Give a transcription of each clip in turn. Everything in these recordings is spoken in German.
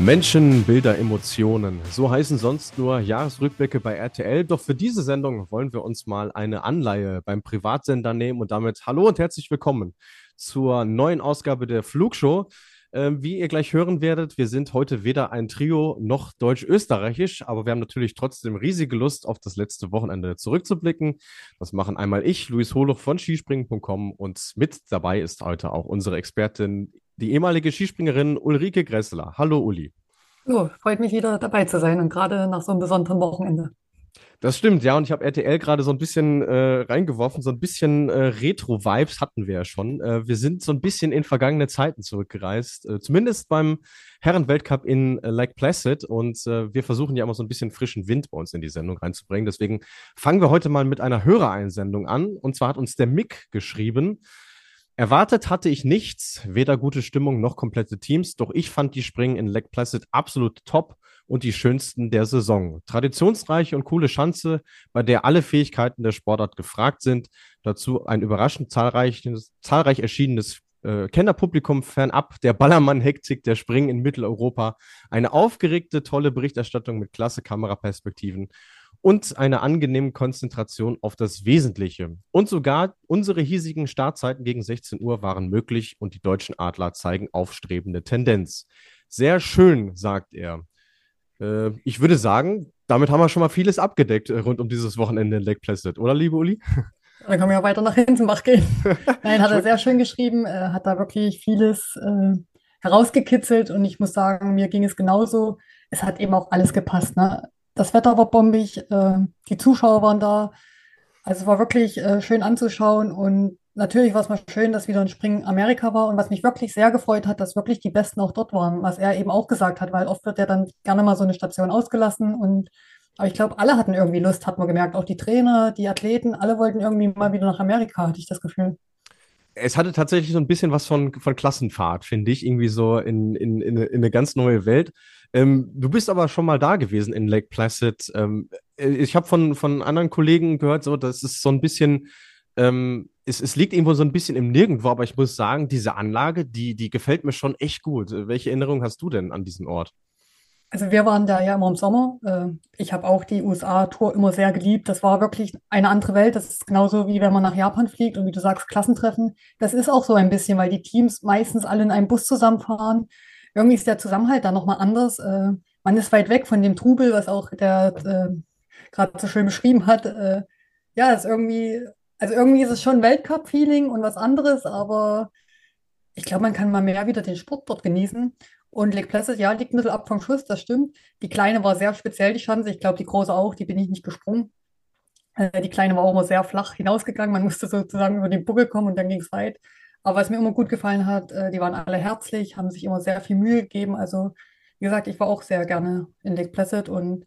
Menschen, Bilder, Emotionen. So heißen sonst nur Jahresrückblicke bei RTL. Doch für diese Sendung wollen wir uns mal eine Anleihe beim Privatsender nehmen und damit hallo und herzlich willkommen zur neuen Ausgabe der Flugshow. Ähm, wie ihr gleich hören werdet, wir sind heute weder ein Trio noch deutsch-österreichisch, aber wir haben natürlich trotzdem riesige Lust, auf das letzte Wochenende zurückzublicken. Das machen einmal ich, Luis Holoch von skispringen.com und mit dabei ist heute auch unsere Expertin die ehemalige Skispringerin Ulrike Gressler. Hallo Uli. Oh, freut mich wieder dabei zu sein und gerade nach so einem besonderen Wochenende. Das stimmt, ja, und ich habe RTL gerade so ein bisschen äh, reingeworfen, so ein bisschen äh, Retro-Vibes hatten wir ja schon. Äh, wir sind so ein bisschen in vergangene Zeiten zurückgereist, äh, zumindest beim Herrenweltcup in äh, Lake Placid und äh, wir versuchen ja immer so ein bisschen frischen Wind bei uns in die Sendung reinzubringen. Deswegen fangen wir heute mal mit einer Hörereinsendung an und zwar hat uns der Mick geschrieben, Erwartet hatte ich nichts, weder gute Stimmung noch komplette Teams, doch ich fand die Springen in Lake Placid absolut top und die schönsten der Saison. Traditionsreiche und coole Schanze, bei der alle Fähigkeiten der Sportart gefragt sind. Dazu ein überraschend zahlreiches, zahlreich erschienenes äh, Kennerpublikum fernab der Ballermann-Hektik der Springen in Mitteleuropa. Eine aufgeregte, tolle Berichterstattung mit klasse Kameraperspektiven und eine angenehme Konzentration auf das Wesentliche. Und sogar unsere hiesigen Startzeiten gegen 16 Uhr waren möglich und die deutschen Adler zeigen aufstrebende Tendenz. Sehr schön, sagt er. Äh, ich würde sagen, damit haben wir schon mal vieles abgedeckt äh, rund um dieses Wochenende in Lake Placid, oder liebe Uli? Dann können wir ja weiter nach Hinsenbach gehen. Nein, hat er sehr schön geschrieben, äh, hat da wirklich vieles äh, herausgekitzelt und ich muss sagen, mir ging es genauso. Es hat eben auch alles gepasst. Ne? Das Wetter war bombig, äh, die Zuschauer waren da. Also es war wirklich äh, schön anzuschauen und natürlich war es mal schön, dass wieder ein Springen Amerika war und was mich wirklich sehr gefreut hat, dass wirklich die Besten auch dort waren, was er eben auch gesagt hat, weil oft wird ja dann gerne mal so eine Station ausgelassen und aber ich glaube, alle hatten irgendwie Lust, hat man gemerkt. Auch die Trainer, die Athleten, alle wollten irgendwie mal wieder nach Amerika, hatte ich das Gefühl es hatte tatsächlich so ein bisschen was von, von Klassenfahrt, finde ich, irgendwie so in, in, in, in eine ganz neue Welt. Ähm, du bist aber schon mal da gewesen in Lake Placid. Ähm, äh, ich habe von, von anderen Kollegen gehört, so, das ist so ein bisschen, ähm, es, es liegt irgendwo so ein bisschen im Nirgendwo, aber ich muss sagen, diese Anlage, die, die gefällt mir schon echt gut. Welche Erinnerung hast du denn an diesen Ort? Also wir waren da ja immer im Sommer. Äh, ich habe auch die USA-Tour immer sehr geliebt. Das war wirklich eine andere Welt. Das ist genauso wie wenn man nach Japan fliegt und wie du sagst, Klassentreffen. Das ist auch so ein bisschen, weil die Teams meistens alle in einem Bus zusammenfahren. Irgendwie ist der Zusammenhalt da nochmal anders. Äh, man ist weit weg von dem Trubel, was auch der äh, gerade so schön beschrieben hat. Ja, ist irgendwie, also irgendwie ist es schon Weltcup-Feeling und was anderes, aber ich glaube, man kann mal mehr wieder den Sport dort genießen. Und Lake Placid, ja, liegt ein bisschen ab vom Schuss, das stimmt. Die kleine war sehr speziell, die Schanze. Ich glaube, die große auch, die bin ich nicht gesprungen. Äh, die kleine war auch immer sehr flach hinausgegangen. Man musste sozusagen über den Buckel kommen und dann ging es weit. Aber was mir immer gut gefallen hat, äh, die waren alle herzlich, haben sich immer sehr viel Mühe gegeben. Also, wie gesagt, ich war auch sehr gerne in Lake Placid und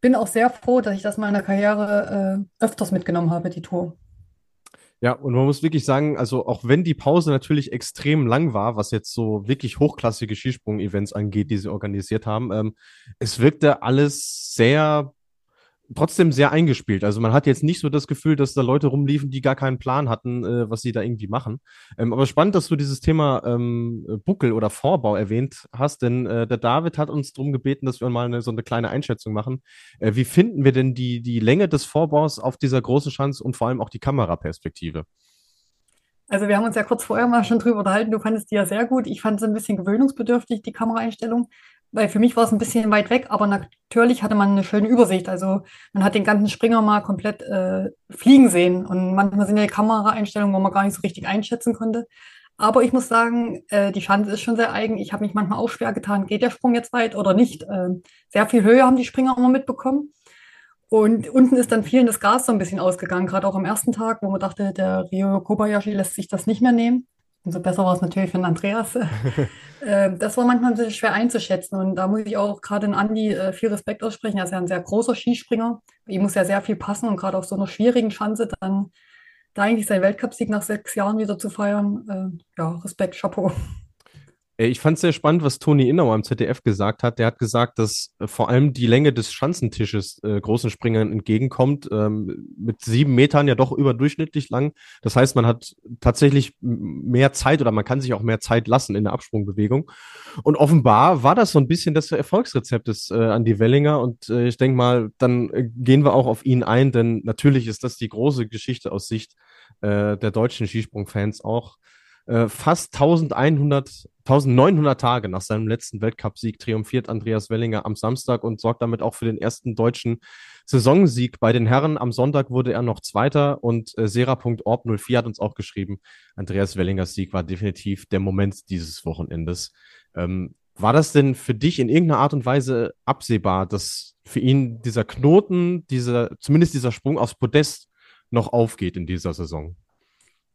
bin auch sehr froh, dass ich das in meiner Karriere äh, öfters mitgenommen habe, die Tour. Ja, und man muss wirklich sagen, also auch wenn die Pause natürlich extrem lang war, was jetzt so wirklich hochklassige Skisprung-Events angeht, die sie organisiert haben, ähm, es wirkte alles sehr trotzdem sehr eingespielt. Also man hat jetzt nicht so das Gefühl, dass da Leute rumliefen, die gar keinen Plan hatten, äh, was sie da irgendwie machen. Ähm, aber spannend, dass du dieses Thema ähm, Buckel oder Vorbau erwähnt hast, denn äh, der David hat uns darum gebeten, dass wir mal eine, so eine kleine Einschätzung machen. Äh, wie finden wir denn die, die Länge des Vorbaus auf dieser großen Chance und vor allem auch die Kameraperspektive? Also wir haben uns ja kurz vorher mal schon drüber unterhalten. Du fandest die ja sehr gut. Ich fand es ein bisschen gewöhnungsbedürftig, die Kameraeinstellung weil für mich war es ein bisschen weit weg, aber natürlich hatte man eine schöne Übersicht. Also man hat den ganzen Springer mal komplett äh, fliegen sehen und manchmal sind ja Kameraeinstellungen, wo man gar nicht so richtig einschätzen konnte. Aber ich muss sagen, äh, die Schanze ist schon sehr eigen. Ich habe mich manchmal auch schwer getan, geht der Sprung jetzt weit oder nicht. Äh, sehr viel Höhe haben die Springer immer mitbekommen. Und unten ist dann vielen das Gas so ein bisschen ausgegangen, gerade auch am ersten Tag, wo man dachte, der Rio Kobayashi lässt sich das nicht mehr nehmen. Umso besser war es natürlich für den Andreas. Äh, das war manchmal ein bisschen schwer einzuschätzen. Und da muss ich auch gerade den Andi äh, viel Respekt aussprechen. Er ist ja ein sehr großer Skispringer. Ihm muss ja sehr viel passen und gerade auf so einer schwierigen Schanze dann da eigentlich seinen Weltcupsieg nach sechs Jahren wieder zu feiern. Äh, ja, Respekt, Chapeau. Äh, ich fand es sehr spannend, was Toni Innauer am ZDF gesagt hat. Der hat gesagt, dass äh, vor allem die Länge des Schanzentisches äh, großen Springern entgegenkommt. Ähm, mit sieben Metern ja doch überdurchschnittlich lang. Das heißt, man hat tatsächlich mehr Zeit oder man kann sich auch mehr Zeit lassen in der Absprungbewegung. Und offenbar war das so ein bisschen das Erfolgsrezept des äh, Andy Wellinger. Und äh, ich denke mal, dann äh, gehen wir auch auf ihn ein, denn natürlich ist das die große Geschichte aus Sicht äh, der deutschen Skisprungfans auch äh, fast 1100, 1900 Tage nach seinem letzten Weltcupsieg triumphiert Andreas Wellinger am Samstag und sorgt damit auch für den ersten deutschen Saisonsieg bei den Herren. Am Sonntag wurde er noch Zweiter und äh, Sera.orb04 hat uns auch geschrieben, Andreas Wellingers Sieg war definitiv der Moment dieses Wochenendes. Ähm, war das denn für dich in irgendeiner Art und Weise absehbar, dass für ihn dieser Knoten, dieser, zumindest dieser Sprung aufs Podest noch aufgeht in dieser Saison?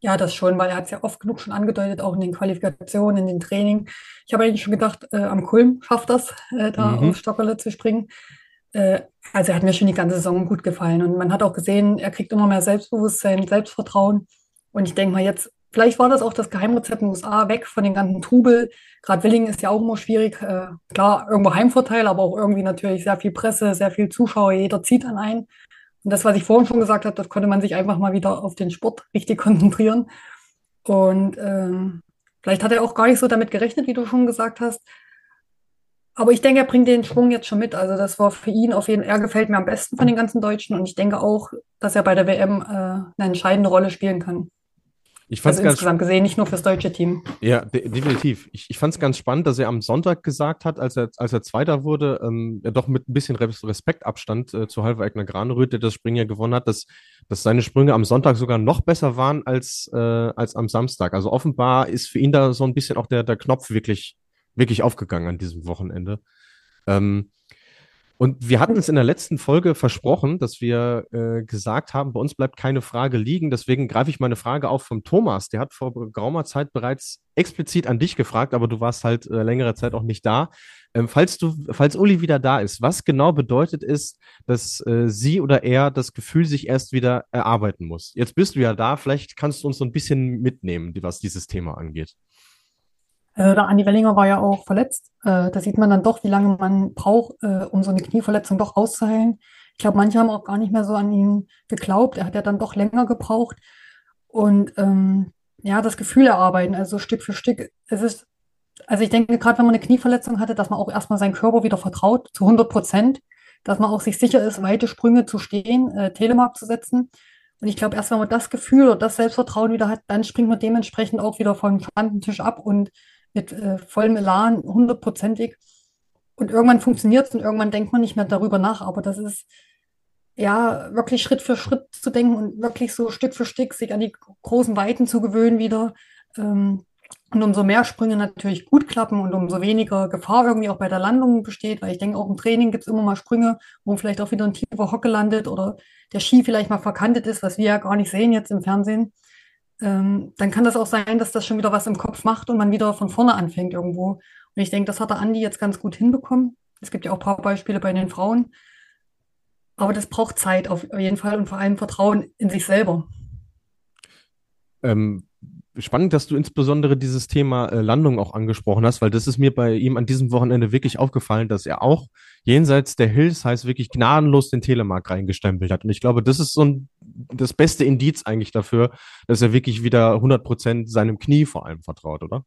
Ja, das schon, weil er hat es ja oft genug schon angedeutet, auch in den Qualifikationen, in den Training. Ich habe eigentlich schon gedacht, äh, am Kulm schafft das, äh, da mhm. auf Stockerle zu springen. Äh, also er hat mir schon die ganze Saison gut gefallen und man hat auch gesehen, er kriegt immer mehr Selbstbewusstsein, Selbstvertrauen. Und ich denke mal jetzt, vielleicht war das auch das Geheimrezept in den USA, weg von den ganzen Trubel. Gerade Willing ist ja auch immer schwierig. Äh, klar, irgendwo Heimvorteil, aber auch irgendwie natürlich sehr viel Presse, sehr viel Zuschauer, jeder zieht an ein. Und das, was ich vorhin schon gesagt habe, das konnte man sich einfach mal wieder auf den Sport richtig konzentrieren. Und ähm, vielleicht hat er auch gar nicht so damit gerechnet, wie du schon gesagt hast. Aber ich denke, er bringt den Schwung jetzt schon mit. Also das war für ihn auf jeden Fall, er gefällt mir am besten von den ganzen Deutschen. Und ich denke auch, dass er bei der WM äh, eine entscheidende Rolle spielen kann. Ich fand's also insgesamt gesehen, nicht nur fürs deutsche Team. Ja, de definitiv. Ich, ich fand es ganz spannend, dass er am Sonntag gesagt hat, als er, als er Zweiter wurde, ähm, er doch mit ein bisschen Respektabstand äh, zu Halvor Egner Graneröd, der das Springen ja gewonnen hat, dass, dass seine Sprünge am Sonntag sogar noch besser waren als, äh, als am Samstag. Also offenbar ist für ihn da so ein bisschen auch der, der Knopf wirklich, wirklich aufgegangen an diesem Wochenende. Ähm, und wir hatten es in der letzten Folge versprochen, dass wir äh, gesagt haben, bei uns bleibt keine Frage liegen. Deswegen greife ich meine Frage auf vom Thomas. Der hat vor geraumer Zeit bereits explizit an dich gefragt, aber du warst halt äh, längere Zeit auch nicht da. Ähm, falls du, falls Uli wieder da ist, was genau bedeutet es, dass äh, sie oder er das Gefühl sich erst wieder erarbeiten muss? Jetzt bist du ja da. Vielleicht kannst du uns so ein bisschen mitnehmen, was dieses Thema angeht. Äh, der Andi Wellinger war ja auch verletzt. Äh, da sieht man dann doch, wie lange man braucht, äh, um so eine Knieverletzung doch auszuheilen. Ich glaube, manche haben auch gar nicht mehr so an ihn geglaubt. Er hat ja dann doch länger gebraucht. Und ähm, ja, das Gefühl erarbeiten, also Stück für Stück. Es ist, also ich denke, gerade wenn man eine Knieverletzung hatte, dass man auch erstmal seinen Körper wieder vertraut, zu 100 Prozent, dass man auch sich sicher ist, weite Sprünge zu stehen, äh, Telemark zu setzen. Und ich glaube, erst wenn man das Gefühl oder das Selbstvertrauen wieder hat, dann springt man dementsprechend auch wieder vom Schandentisch ab und mit äh, vollem Elan, hundertprozentig. Und irgendwann funktioniert es und irgendwann denkt man nicht mehr darüber nach. Aber das ist ja wirklich Schritt für Schritt zu denken und wirklich so Stück für Stück sich an die großen Weiten zu gewöhnen wieder. Ähm, und umso mehr Sprünge natürlich gut klappen und umso weniger Gefahr irgendwie auch bei der Landung besteht, weil ich denke, auch im Training gibt es immer mal Sprünge, wo vielleicht auch wieder ein tiefer Hocke landet oder der Ski vielleicht mal verkantet ist, was wir ja gar nicht sehen jetzt im Fernsehen ähm, dann kann das auch sein, dass das schon wieder was im Kopf macht und man wieder von vorne anfängt irgendwo. Und ich denke, das hat der Andi jetzt ganz gut hinbekommen. Es gibt ja auch ein paar Beispiele bei den Frauen. Aber das braucht Zeit auf jeden Fall und vor allem Vertrauen in sich selber. Ähm, spannend, dass du insbesondere dieses Thema äh, Landung auch angesprochen hast, weil das ist mir bei ihm an diesem Wochenende wirklich aufgefallen, dass er auch jenseits der Hills heißt wirklich gnadenlos den Telemark reingestempelt hat. Und ich glaube, das ist so ein, das beste Indiz eigentlich dafür, dass er wirklich wieder 100 Prozent seinem Knie vor allem vertraut, oder?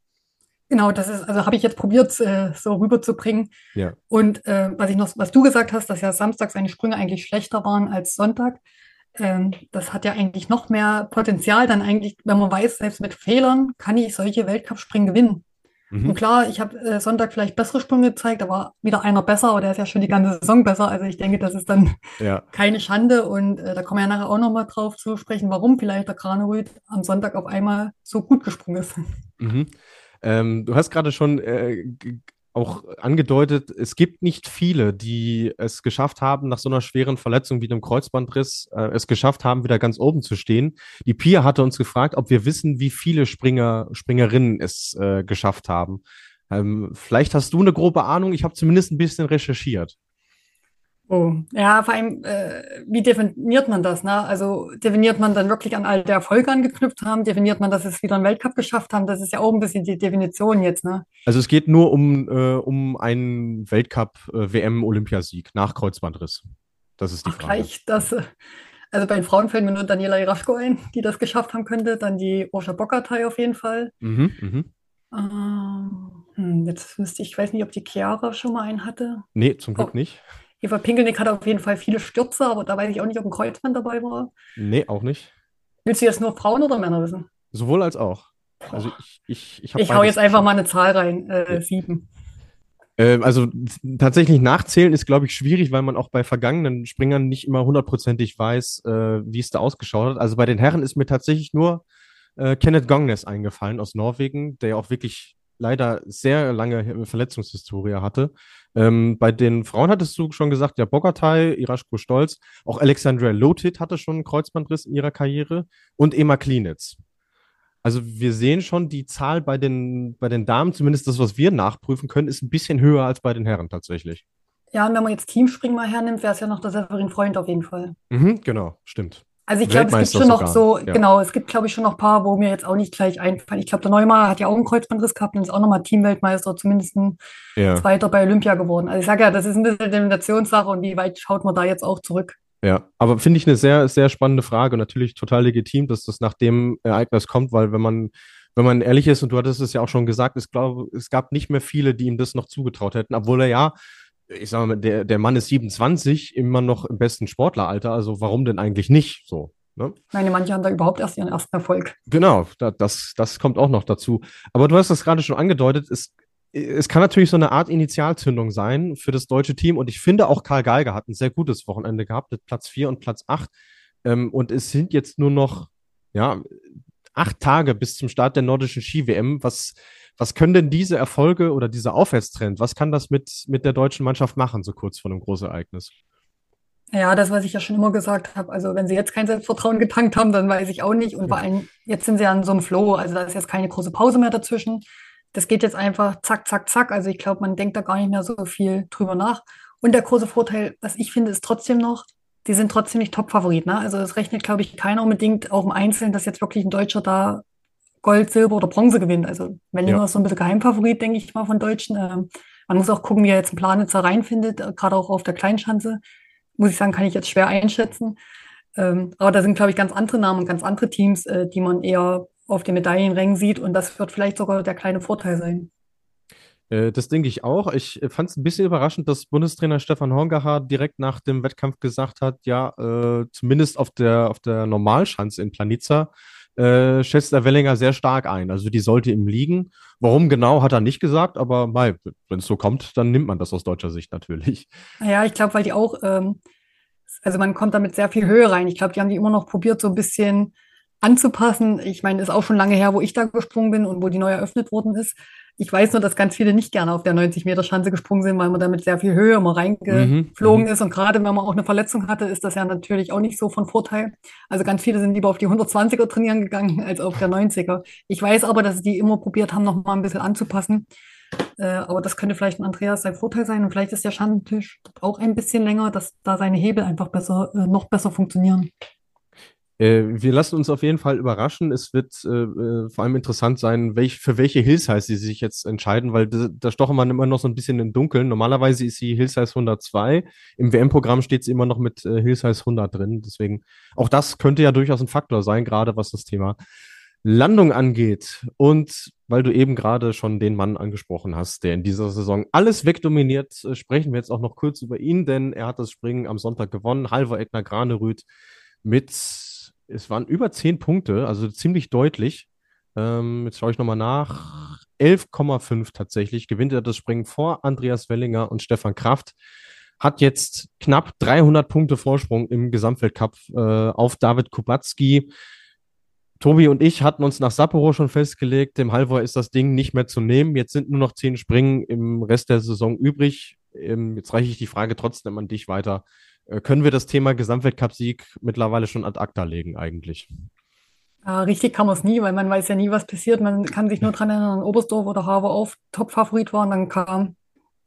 Genau, das ist, also habe ich jetzt probiert, äh, so rüberzubringen. Ja. Und äh, was ich noch, was du gesagt hast, dass ja Samstag seine Sprünge eigentlich schlechter waren als Sonntag das hat ja eigentlich noch mehr Potenzial, dann eigentlich, wenn man weiß, selbst mit Fehlern kann ich solche Weltcup-Springen gewinnen. Mhm. Und klar, ich habe äh, Sonntag vielleicht bessere Sprünge gezeigt, da war wieder einer besser, aber der ist ja schon die ganze Saison besser. Also ich denke, das ist dann ja. keine Schande und äh, da kommen wir ja nachher auch nochmal drauf zu sprechen, warum vielleicht der Kranerüth am Sonntag auf einmal so gut gesprungen ist. Mhm. Ähm, du hast gerade schon äh, auch angedeutet, es gibt nicht viele, die es geschafft haben, nach so einer schweren Verletzung wie dem Kreuzbandriss, äh, es geschafft haben, wieder ganz oben zu stehen. Die Pia hatte uns gefragt, ob wir wissen, wie viele Springer, Springerinnen es äh, geschafft haben. Ähm, vielleicht hast du eine grobe Ahnung, ich habe zumindest ein bisschen recherchiert. Oh, ja, vor allem, äh, wie definiert man das? Ne? Also definiert man dann wirklich an all der Erfolge angeknüpft haben? Definiert man, dass es wieder einen Weltcup geschafft haben? Das ist ja auch ein bisschen die Definition jetzt. Ne? Also es geht nur um, äh, um einen Weltcup-WM-Olympiasieg äh, nach Kreuzbandriss. Das ist die Ach, Frage. Gleich das, äh, also bei den Frauen fällt mir nur Daniela Iraschko ein, die das geschafft haben könnte. Dann die Osha Bockatay auf jeden Fall. Mhm, mhm. Ähm, hm, jetzt wüsste ich, ich weiß nicht, ob die Chiara schon mal einen hatte. Nee, zum Glück oh. nicht. Eva Pinkelnick hat auf jeden Fall viele Stürze, aber da weiß ich auch nicht, ob ein Kreuzband dabei war. Nee, auch nicht. Willst du jetzt nur Frauen oder Männer wissen? Sowohl als auch. Also ich, ich, ich, ich hau jetzt einfach mal eine Zahl rein, äh, ja. sieben. Äh, also tatsächlich nachzählen ist, glaube ich, schwierig, weil man auch bei vergangenen Springern nicht immer hundertprozentig weiß, äh, wie es da ausgeschaut hat. Also bei den Herren ist mir tatsächlich nur äh, Kenneth Gongnes eingefallen aus Norwegen, der ja auch wirklich leider sehr lange Verletzungshistorie hatte. Ähm, bei den Frauen hattest du schon gesagt, ja, Bogatay, Iraschko Stolz, auch Alexandra Lotit hatte schon einen Kreuzbandriss in ihrer Karriere und Emma Klinitz. Also wir sehen schon, die Zahl bei den, bei den Damen, zumindest das, was wir nachprüfen können, ist ein bisschen höher als bei den Herren tatsächlich. Ja, und wenn man jetzt Teamspringen mal hernimmt, wäre es ja noch der Severin Freund auf jeden Fall. Mhm, genau, stimmt. Also ich glaube, es gibt schon noch so, ja. genau, es gibt, glaube ich, schon noch ein paar, wo mir jetzt auch nicht gleich einfallen. Ich glaube, der Neumar hat ja auch einen Kreuzbandriss gehabt und ist auch nochmal Teamweltmeister, zumindest ein ja. Zweiter bei Olympia geworden. Also ich sage ja, das ist ein bisschen Demonstrationssache und wie weit schaut man da jetzt auch zurück? Ja, aber finde ich eine sehr, sehr spannende Frage und natürlich total legitim, dass das nach dem Ereignis kommt, weil wenn man, wenn man ehrlich ist, und du hattest es ja auch schon gesagt, ich glaube, es gab nicht mehr viele, die ihm das noch zugetraut hätten, obwohl er ja ich sag mal, der, der Mann ist 27, immer noch im besten Sportleralter, also warum denn eigentlich nicht so? Ne? Ich meine, manche haben da überhaupt erst ihren ersten Erfolg. Genau, da, das, das kommt auch noch dazu. Aber du hast das gerade schon angedeutet, es, es kann natürlich so eine Art Initialzündung sein für das deutsche Team und ich finde auch Karl Geiger hat ein sehr gutes Wochenende gehabt mit Platz 4 und Platz 8 ähm, und es sind jetzt nur noch, ja, acht Tage bis zum Start der nordischen Ski-WM. Was, was können denn diese Erfolge oder dieser Aufwärtstrend, was kann das mit, mit der deutschen Mannschaft machen, so kurz vor einem Großereignis? Ja, das, was ich ja schon immer gesagt habe. Also wenn sie jetzt kein Selbstvertrauen getankt haben, dann weiß ich auch nicht. Und vor allem, jetzt sind sie ja in so einem Flow. Also da ist jetzt keine große Pause mehr dazwischen. Das geht jetzt einfach zack, zack, zack. Also ich glaube, man denkt da gar nicht mehr so viel drüber nach. Und der große Vorteil, was ich finde, ist trotzdem noch, die sind trotzdem nicht Top-Favorit. Ne? Also es rechnet, glaube ich, keiner unbedingt auch im Einzelnen, dass jetzt wirklich ein Deutscher da Gold, Silber oder Bronze gewinnt. Also Mellinger ja. ist so ein bisschen Geheimfavorit, denke ich mal, von Deutschen. Ähm, man muss auch gucken, wie er jetzt einen Planitzer reinfindet, äh, gerade auch auf der Kleinschanze muss ich sagen, kann ich jetzt schwer einschätzen. Ähm, aber da sind, glaube ich, ganz andere Namen und ganz andere Teams, äh, die man eher auf den Medaillenrängen sieht. Und das wird vielleicht sogar der kleine Vorteil sein. Äh, das denke ich auch. Ich fand es ein bisschen überraschend, dass Bundestrainer Stefan Horngacher direkt nach dem Wettkampf gesagt hat, ja, äh, zumindest auf der, auf der Normalschanze in Planica äh, schätzt der Wellinger sehr stark ein. Also die sollte ihm liegen. Warum genau, hat er nicht gesagt, aber wenn es so kommt, dann nimmt man das aus deutscher Sicht natürlich. Ja, ich glaube, weil die auch, ähm, also man kommt da mit sehr viel Höhe rein. Ich glaube, die haben die immer noch probiert, so ein bisschen anzupassen. Ich meine, ist auch schon lange her, wo ich da gesprungen bin und wo die neu eröffnet worden ist. Ich weiß nur, dass ganz viele nicht gerne auf der 90-Meter-Schanze gesprungen sind, weil man da mit sehr viel Höhe immer reingeflogen mhm, ist. Und gerade wenn man auch eine Verletzung hatte, ist das ja natürlich auch nicht so von Vorteil. Also ganz viele sind lieber auf die 120er trainieren gegangen als auf der 90er. Ich weiß aber, dass die immer probiert haben, noch mal ein bisschen anzupassen. Äh, aber das könnte vielleicht ein Andreas sein Vorteil sein. Und vielleicht ist der Schandentisch auch ein bisschen länger, dass da seine Hebel einfach besser, äh, noch besser funktionieren. Äh, wir lassen uns auf jeden Fall überraschen. Es wird äh, äh vor allem interessant sein, welch, für welche Hillsize sie sich jetzt entscheiden, weil da, stochen man immer noch so ein bisschen im Dunkeln. Normalerweise ist sie Hillsize 102. Im WM-Programm steht sie immer noch mit äh, Hillsize 100 drin. Deswegen, auch das könnte ja durchaus ein Faktor sein, gerade was das Thema Landung angeht. Und weil du eben gerade schon den Mann angesprochen hast, der in dieser Saison alles wegdominiert, äh, sprechen wir jetzt auch noch kurz über ihn, denn er hat das Springen am Sonntag gewonnen. Halver Egner Granerüth mit es waren über zehn Punkte, also ziemlich deutlich. Ähm, jetzt schaue ich nochmal nach. 11,5 tatsächlich gewinnt er das Springen vor Andreas Wellinger und Stefan Kraft. Hat jetzt knapp 300 Punkte Vorsprung im Gesamtweltcup äh, auf David Kubacki. Tobi und ich hatten uns nach Sapporo schon festgelegt, dem Halvor ist das Ding nicht mehr zu nehmen. Jetzt sind nur noch zehn Springen im Rest der Saison übrig. Ähm, jetzt reiche ich die Frage trotzdem an dich weiter. Äh, können wir das Thema Gesamtweltcup-Sieg mittlerweile schon ad acta legen eigentlich? Ja, richtig kann man es nie, weil man weiß ja nie, was passiert. Man kann sich nur daran erinnern, Oberstdorf oder Haver auf Top-Favorit waren, dann kam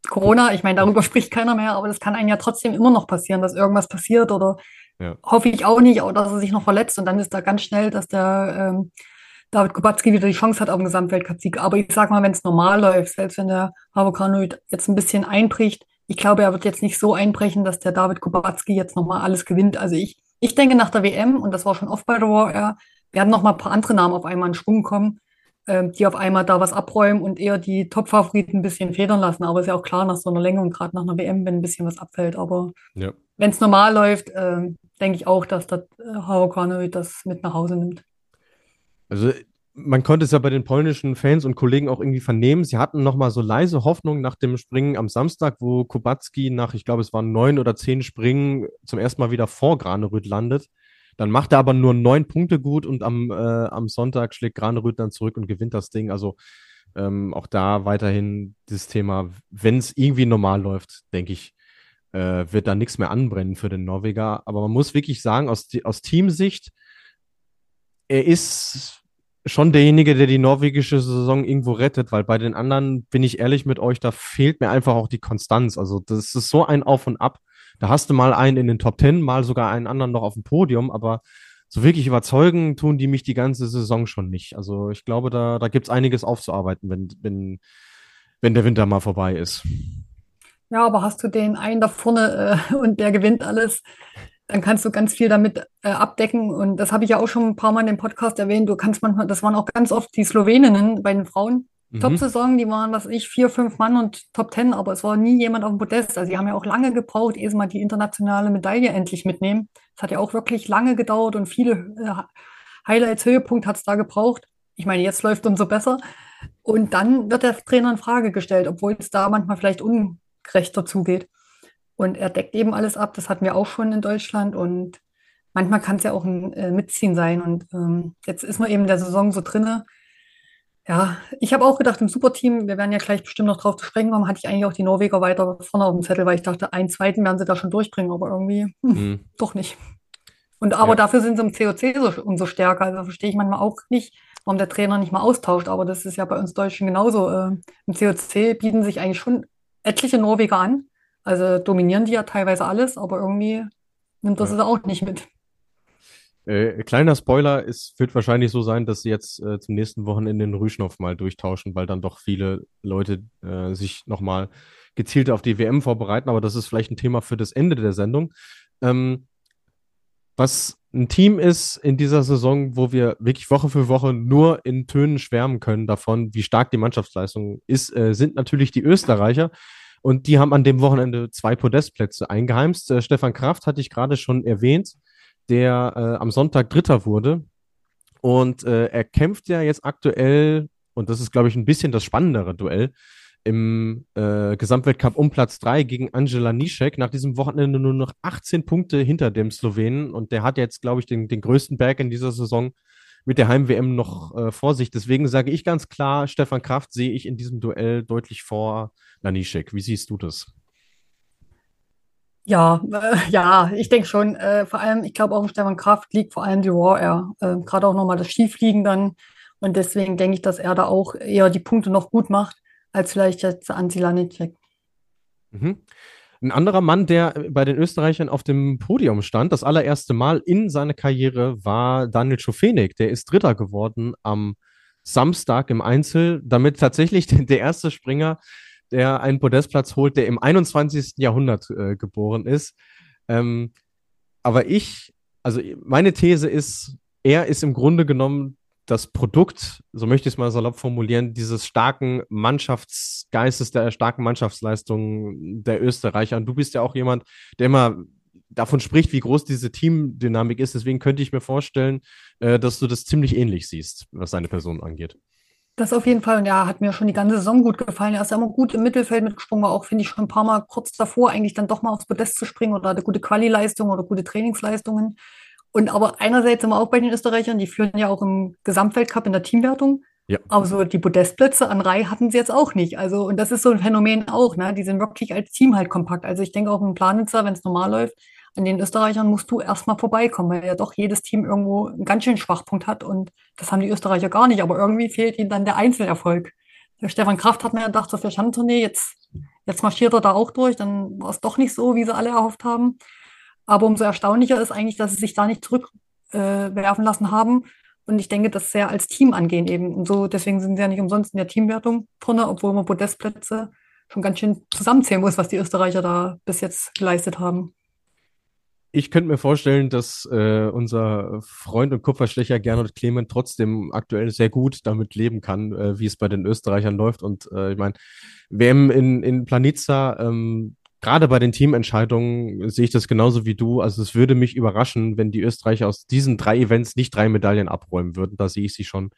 Corona. Ich meine, darüber spricht keiner mehr, aber das kann einem ja trotzdem immer noch passieren, dass irgendwas passiert oder ja. hoffe ich auch nicht, dass er sich noch verletzt und dann ist da ganz schnell, dass der ähm, David Kubacki wieder die Chance hat auf den Gesamtweltcup-Sieg. Aber ich sag mal, wenn es normal läuft, selbst wenn der Havokanoid jetzt ein bisschen einbricht, ich glaube, er wird jetzt nicht so einbrechen, dass der David Kubacki jetzt nochmal alles gewinnt. Also ich, ich denke nach der WM, und das war schon oft bei der War werden noch mal ein paar andere Namen auf einmal in Schwung kommen, äh, die auf einmal da was abräumen und eher die Top-Favoriten ein bisschen federn lassen. Aber ist ja auch klar nach so einer Länge und gerade nach einer WM, wenn ein bisschen was abfällt. Aber ja. wenn es normal läuft, äh, denke ich auch, dass der äh, Haruka das mit nach Hause nimmt. Also man konnte es ja bei den polnischen Fans und Kollegen auch irgendwie vernehmen. Sie hatten noch mal so leise Hoffnung nach dem Springen am Samstag, wo Kubacki nach, ich glaube, es waren neun oder zehn Springen zum ersten Mal wieder vor Granerüth landet. Dann macht er aber nur neun Punkte gut und am, äh, am Sonntag schlägt Granerüth dann zurück und gewinnt das Ding. Also ähm, auch da weiterhin dieses Thema, wenn es irgendwie normal läuft, denke ich, äh, wird da nichts mehr anbrennen für den Norweger. Aber man muss wirklich sagen, aus, aus Teamsicht, er ist schon derjenige, der die norwegische Saison irgendwo rettet, weil bei den anderen, bin ich ehrlich mit euch, da fehlt mir einfach auch die Konstanz. Also das ist so ein Auf und Ab. Da hast du mal einen in den Top Ten, mal sogar einen anderen noch auf dem Podium, aber so wirklich überzeugen tun die mich die ganze Saison schon nicht. Also ich glaube, da, da gibt es einiges aufzuarbeiten, wenn, wenn, wenn der Winter mal vorbei ist. Ja, aber hast du den einen da vorne äh, und der gewinnt alles, dann kannst du ganz viel damit äh, abdecken. Und das habe ich ja auch schon ein paar Mal in dem Podcast erwähnt. Du kannst manchmal, das waren auch ganz oft die Sloweninnen bei den Frauen, Mhm. Top-Saison, die waren, was ich, vier, fünf Mann und Top Ten, aber es war nie jemand auf dem Podest. Also die haben ja auch lange gebraucht, ehe sie mal die internationale Medaille endlich mitnehmen. Es hat ja auch wirklich lange gedauert und viele äh, Highlights, Höhepunkt hat es da gebraucht. Ich meine, jetzt läuft umso besser. Und dann wird der Trainer in Frage gestellt, obwohl es da manchmal vielleicht ungerechter zugeht. Und er deckt eben alles ab. Das hatten wir auch schon in Deutschland. Und manchmal kann es ja auch ein äh, Mitziehen sein. Und ähm, jetzt ist man eben in der Saison so drinne ja, ich habe auch gedacht, im Superteam, wir werden ja gleich bestimmt noch drauf zu sprechen kommen, hatte ich eigentlich auch die Norweger weiter vorne auf dem Zettel, weil ich dachte, einen zweiten werden sie da schon durchbringen, aber irgendwie hm, mhm. doch nicht. Und aber ja. dafür sind sie im COC so, umso stärker. Also verstehe ich manchmal auch nicht, warum der Trainer nicht mal austauscht. Aber das ist ja bei uns Deutschen genauso. Äh, Im COC bieten sich eigentlich schon etliche Norweger an. Also dominieren die ja teilweise alles, aber irgendwie nimmt das ja. auch nicht mit. Äh, kleiner Spoiler, es wird wahrscheinlich so sein, dass sie jetzt äh, zum nächsten Wochenende den Rüschnow mal durchtauschen, weil dann doch viele Leute äh, sich nochmal gezielt auf die WM vorbereiten. Aber das ist vielleicht ein Thema für das Ende der Sendung. Ähm, was ein Team ist in dieser Saison, wo wir wirklich Woche für Woche nur in Tönen schwärmen können davon, wie stark die Mannschaftsleistung ist, äh, sind natürlich die Österreicher. Und die haben an dem Wochenende zwei Podestplätze eingeheimst. Äh, Stefan Kraft hatte ich gerade schon erwähnt der äh, am Sonntag Dritter wurde. Und äh, er kämpft ja jetzt aktuell, und das ist, glaube ich, ein bisschen das spannendere Duell, im äh, Gesamtweltcup um Platz 3 gegen Angela Nischek. Nach diesem Wochenende nur noch 18 Punkte hinter dem Slowenen. Und der hat jetzt, glaube ich, den, den größten Berg in dieser Saison mit der Heim-WM noch äh, vor sich. Deswegen sage ich ganz klar, Stefan Kraft sehe ich in diesem Duell deutlich vor Lanischek. Wie siehst du das? Ja, äh, ja, ich denke schon. Äh, vor allem, ich glaube auch im Stefan Kraft liegt vor allem die Raw Air. Äh, Gerade auch nochmal das Skifliegen dann. Und deswegen denke ich, dass er da auch eher die Punkte noch gut macht, als vielleicht jetzt Anzi Lanicek. Mhm. Ein anderer Mann, der bei den Österreichern auf dem Podium stand, das allererste Mal in seiner Karriere, war Daniel Schofenig. Der ist Dritter geworden am Samstag im Einzel, damit tatsächlich der erste Springer der einen Podestplatz holt, der im 21. Jahrhundert äh, geboren ist. Ähm, aber ich, also meine These ist, er ist im Grunde genommen das Produkt, so möchte ich es mal salopp formulieren, dieses starken Mannschaftsgeistes, der starken Mannschaftsleistung der Österreicher. Und du bist ja auch jemand, der immer davon spricht, wie groß diese Teamdynamik ist. Deswegen könnte ich mir vorstellen, äh, dass du das ziemlich ähnlich siehst, was seine Person angeht. Das auf jeden Fall. Und ja, hat mir schon die ganze Saison gut gefallen. Er ist ja immer gut im Mittelfeld mitgesprungen, war auch, finde ich, schon ein paar Mal kurz davor, eigentlich dann doch mal aufs Podest zu springen oder hatte gute Quali-Leistungen oder gute Trainingsleistungen. Und aber einerseits sind wir auch bei den Österreichern, die führen ja auch im Gesamtweltcup in der Teamwertung. Ja. Aber so die Podestplätze an Reihe hatten sie jetzt auch nicht. Also, und das ist so ein Phänomen auch, ne? Die sind wirklich als Team halt kompakt. Also ich denke auch im Planitzer, wenn es normal läuft, an den Österreichern musst du erstmal vorbeikommen, weil ja doch jedes Team irgendwo einen ganz schönen Schwachpunkt hat und das haben die Österreicher gar nicht. Aber irgendwie fehlt ihnen dann der Einzelerfolg. Der Stefan Kraft hat mir gedacht, so für Schanzentournee, jetzt, jetzt marschiert er da auch durch, dann war es doch nicht so, wie sie alle erhofft haben. Aber umso erstaunlicher ist eigentlich, dass sie sich da nicht zurückwerfen äh, lassen haben und ich denke, das sehr als Team angehen eben. Und so, deswegen sind sie ja nicht umsonst in der Teamwertung vorne, obwohl man Podestplätze schon ganz schön zusammenzählen muss, was die Österreicher da bis jetzt geleistet haben. Ich könnte mir vorstellen, dass äh, unser Freund und Kupferstecher Gernot Clement trotzdem aktuell sehr gut damit leben kann, äh, wie es bei den Österreichern läuft. Und äh, ich meine, WM in, in Planitza, ähm, gerade bei den Teamentscheidungen sehe ich das genauso wie du. Also es würde mich überraschen, wenn die Österreicher aus diesen drei Events nicht drei Medaillen abräumen würden. Da sehe ich sie schon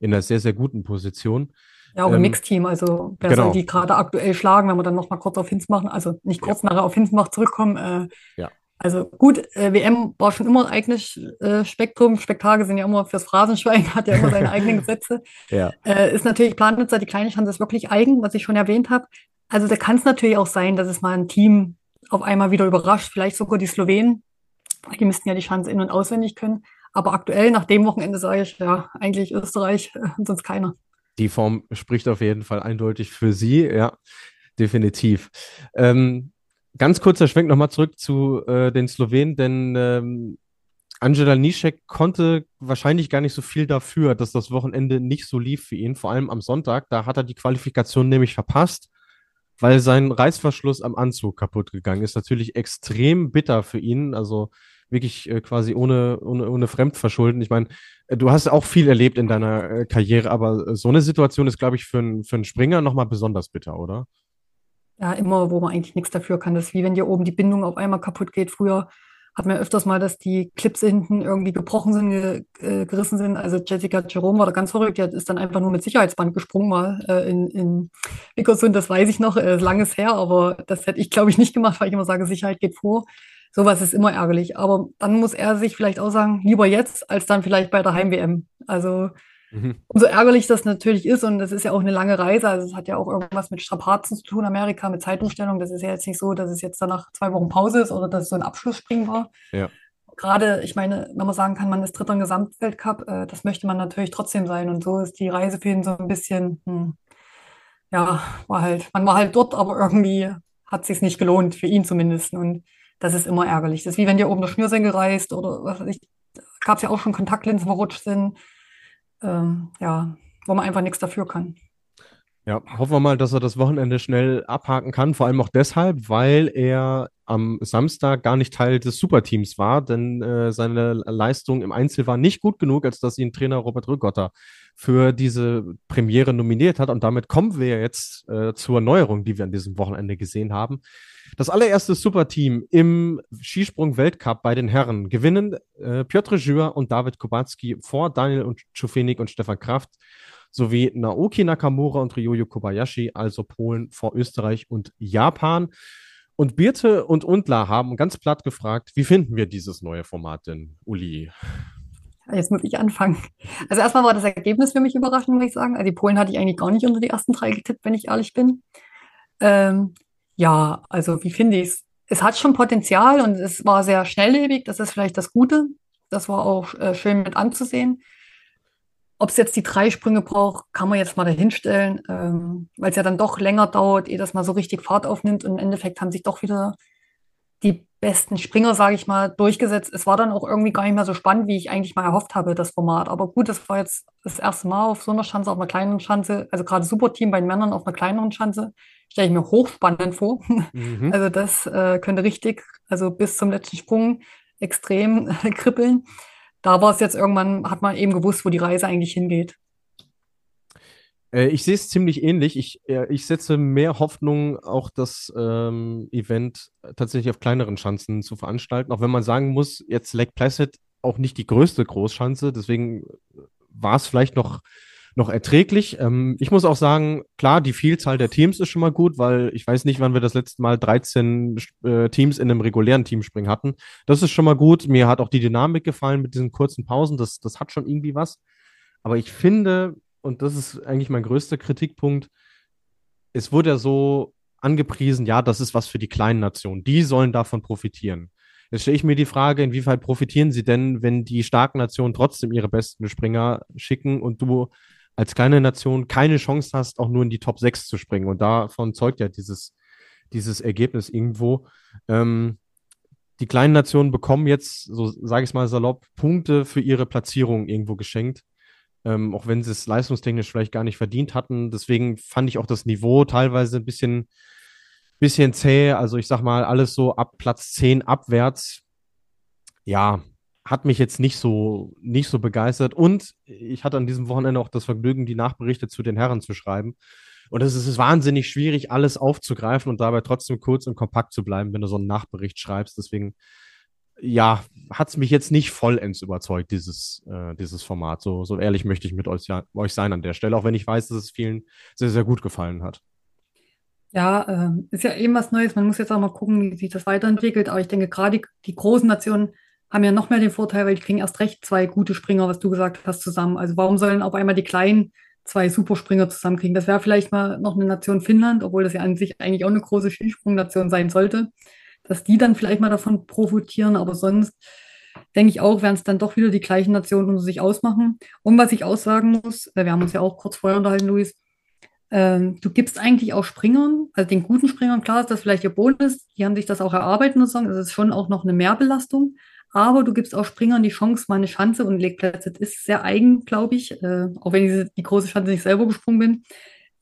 in einer sehr, sehr guten Position. Ja, auch im ähm, Mixteam. Also wer genau. soll die gerade aktuell schlagen, wenn wir dann noch mal kurz auf Hinz machen, also nicht kurz ja. nachher auf Hinz machen, zurückkommen. Äh, ja. Also gut, äh, WM war schon immer ein eigenes äh, Spektrum. Spektakel sind ja immer fürs Phrasenschwein, hat ja immer seine eigenen Gesetze. Ja. Äh, ist natürlich Planitzer, die kleine Chance ist wirklich eigen, was ich schon erwähnt habe. Also da kann es natürlich auch sein, dass es mal ein Team auf einmal wieder überrascht, vielleicht sogar die Slowenen. Die müssten ja die Chance in- und auswendig können. Aber aktuell, nach dem Wochenende, sage ich, ja, eigentlich Österreich, sonst keiner. Die Form spricht auf jeden Fall eindeutig für sie, ja, definitiv. Ähm, ganz kurzer Schwenk nochmal zurück zu äh, den Slowenen, denn ähm, Angela Nischek konnte wahrscheinlich gar nicht so viel dafür, dass das Wochenende nicht so lief für ihn, vor allem am Sonntag. Da hat er die Qualifikation nämlich verpasst weil sein Reißverschluss am Anzug kaputt gegangen ist. Natürlich extrem bitter für ihn, also wirklich äh, quasi ohne, ohne, ohne Fremdverschulden. Ich meine, äh, du hast auch viel erlebt in deiner äh, Karriere, aber so eine Situation ist, glaube ich, für, für einen Springer nochmal besonders bitter, oder? Ja, immer, wo man eigentlich nichts dafür kann. Das ist wie wenn dir oben die Bindung auf einmal kaputt geht. Früher hat man öfters mal, dass die Clips hinten irgendwie gebrochen sind, ge äh, gerissen sind. Also Jessica Jerome war da ganz verrückt. Die ist dann einfach nur mit Sicherheitsband gesprungen mal äh, in, in Wickersund. Das weiß ich noch, äh, langes her, aber das hätte ich, glaube ich, nicht gemacht, weil ich immer sage, Sicherheit geht vor. Sowas ist immer ärgerlich. Aber dann muss er sich vielleicht auch sagen, lieber jetzt, als dann vielleicht bei der Heim-WM. Also Mhm. Umso ärgerlich das natürlich ist, und das ist ja auch eine lange Reise, also es hat ja auch irgendwas mit Strapazen zu tun, Amerika, mit Zeitumstellung. Das ist ja jetzt nicht so, dass es jetzt danach zwei Wochen Pause ist oder dass es so ein Abschlussspringen war. Ja. Gerade, ich meine, wenn man sagen kann, man ist Dritter im Gesamtweltcup, äh, das möchte man natürlich trotzdem sein. Und so ist die Reise für ihn so ein bisschen, hm, ja, war halt, man war halt dort, aber irgendwie hat es sich nicht gelohnt, für ihn zumindest. Und das ist immer ärgerlich. Das ist wie wenn dir oben der Schnürsenkel reißt oder was weiß ich, gab es ja auch schon Kontaktlinsen verrutscht sind ähm, ja, wo man einfach nichts dafür kann. Ja, hoffen wir mal, dass er das Wochenende schnell abhaken kann. Vor allem auch deshalb, weil er am Samstag gar nicht Teil des Superteams war, denn äh, seine Leistung im Einzel war nicht gut genug, als dass ihn Trainer Robert Rückotter für diese Premiere nominiert hat. Und damit kommen wir jetzt äh, zur Neuerung, die wir an diesem Wochenende gesehen haben. Das allererste Superteam im Skisprung-Weltcup bei den Herren gewinnen äh, Piotr Jür und David Kubacki vor Daniel und Czufenik und Stefan Kraft sowie Naoki Nakamura und Ryoyo Kobayashi, also Polen vor Österreich und Japan. Und Birte und Undler haben ganz platt gefragt, wie finden wir dieses neue Format denn, Uli? Jetzt muss ich anfangen. Also erstmal war das Ergebnis für mich überraschend, muss ich sagen. Also die Polen hatte ich eigentlich gar nicht unter die ersten drei getippt, wenn ich ehrlich bin. Ähm, ja, also wie finde ich es? Es hat schon Potenzial und es war sehr schnelllebig, das ist vielleicht das Gute. Das war auch äh, schön mit anzusehen. Ob es jetzt die drei Sprünge braucht, kann man jetzt mal dahinstellen, ähm, weil es ja dann doch länger dauert, ehe das mal so richtig Fahrt aufnimmt. Und im Endeffekt haben sich doch wieder die besten Springer, sage ich mal, durchgesetzt. Es war dann auch irgendwie gar nicht mehr so spannend, wie ich eigentlich mal erhofft habe, das Format. Aber gut, das war jetzt das erste Mal auf so einer Schanze, auf einer kleinen Schanze, also gerade Superteam bei den Männern auf einer kleineren Schanze stelle ich mir hochspannend vor. Mhm. Also das äh, könnte richtig, also bis zum letzten Sprung extrem äh, kribbeln. Da war es jetzt irgendwann, hat man eben gewusst, wo die Reise eigentlich hingeht. Äh, ich sehe es ziemlich ähnlich. Ich, ich setze mehr Hoffnung, auch das ähm, Event tatsächlich auf kleineren Schanzen zu veranstalten. Auch wenn man sagen muss, jetzt Lake Placid auch nicht die größte Großschanze. Deswegen war es vielleicht noch noch erträglich. Ähm, ich muss auch sagen, klar, die Vielzahl der Teams ist schon mal gut, weil ich weiß nicht, wann wir das letzte Mal 13 äh, Teams in einem regulären Teamspringen hatten. Das ist schon mal gut. Mir hat auch die Dynamik gefallen mit diesen kurzen Pausen. Das, das hat schon irgendwie was. Aber ich finde, und das ist eigentlich mein größter Kritikpunkt, es wurde ja so angepriesen, ja, das ist was für die kleinen Nationen. Die sollen davon profitieren. Jetzt stelle ich mir die Frage, inwieweit profitieren sie denn, wenn die starken Nationen trotzdem ihre besten Springer schicken und du als kleine Nation keine Chance hast, auch nur in die Top 6 zu springen. Und davon zeugt ja dieses, dieses Ergebnis irgendwo. Ähm, die kleinen Nationen bekommen jetzt, so sage ich es mal salopp, Punkte für ihre Platzierung irgendwo geschenkt. Ähm, auch wenn sie es leistungstechnisch vielleicht gar nicht verdient hatten. Deswegen fand ich auch das Niveau teilweise ein bisschen bisschen zäh. Also ich sag mal, alles so ab Platz 10 abwärts. Ja, hat mich jetzt nicht so, nicht so begeistert. Und ich hatte an diesem Wochenende auch das Vergnügen, die Nachberichte zu den Herren zu schreiben. Und es ist wahnsinnig schwierig, alles aufzugreifen und dabei trotzdem kurz und kompakt zu bleiben, wenn du so einen Nachbericht schreibst. Deswegen, ja, hat es mich jetzt nicht vollends überzeugt, dieses, äh, dieses Format. So, so ehrlich möchte ich mit euch, ja, euch sein an der Stelle, auch wenn ich weiß, dass es vielen sehr, sehr gut gefallen hat. Ja, äh, ist ja eben was Neues. Man muss jetzt auch mal gucken, wie sich das weiterentwickelt. Aber ich denke, gerade die, die großen Nationen haben ja noch mehr den Vorteil, weil die kriegen erst recht zwei gute Springer, was du gesagt hast, zusammen. Also warum sollen auf einmal die Kleinen zwei Superspringer zusammenkriegen? Das wäre vielleicht mal noch eine Nation Finnland, obwohl das ja an sich eigentlich auch eine große Skisprungnation sein sollte, dass die dann vielleicht mal davon profitieren. Aber sonst denke ich auch, werden es dann doch wieder die gleichen Nationen unter sich ausmachen. Und was ich auch sagen muss, äh, wir haben uns ja auch kurz vorher unterhalten, Luis, ähm, du gibst eigentlich auch Springern, also den guten Springern, klar ist das vielleicht ihr Bonus, die haben sich das auch erarbeitet und sagen, es ist schon auch noch eine Mehrbelastung, aber du gibst auch Springern die Chance, mal eine Schanze und Legplätze. Das ist sehr eigen, glaube ich, äh, auch wenn ich die große Schanze nicht selber gesprungen bin,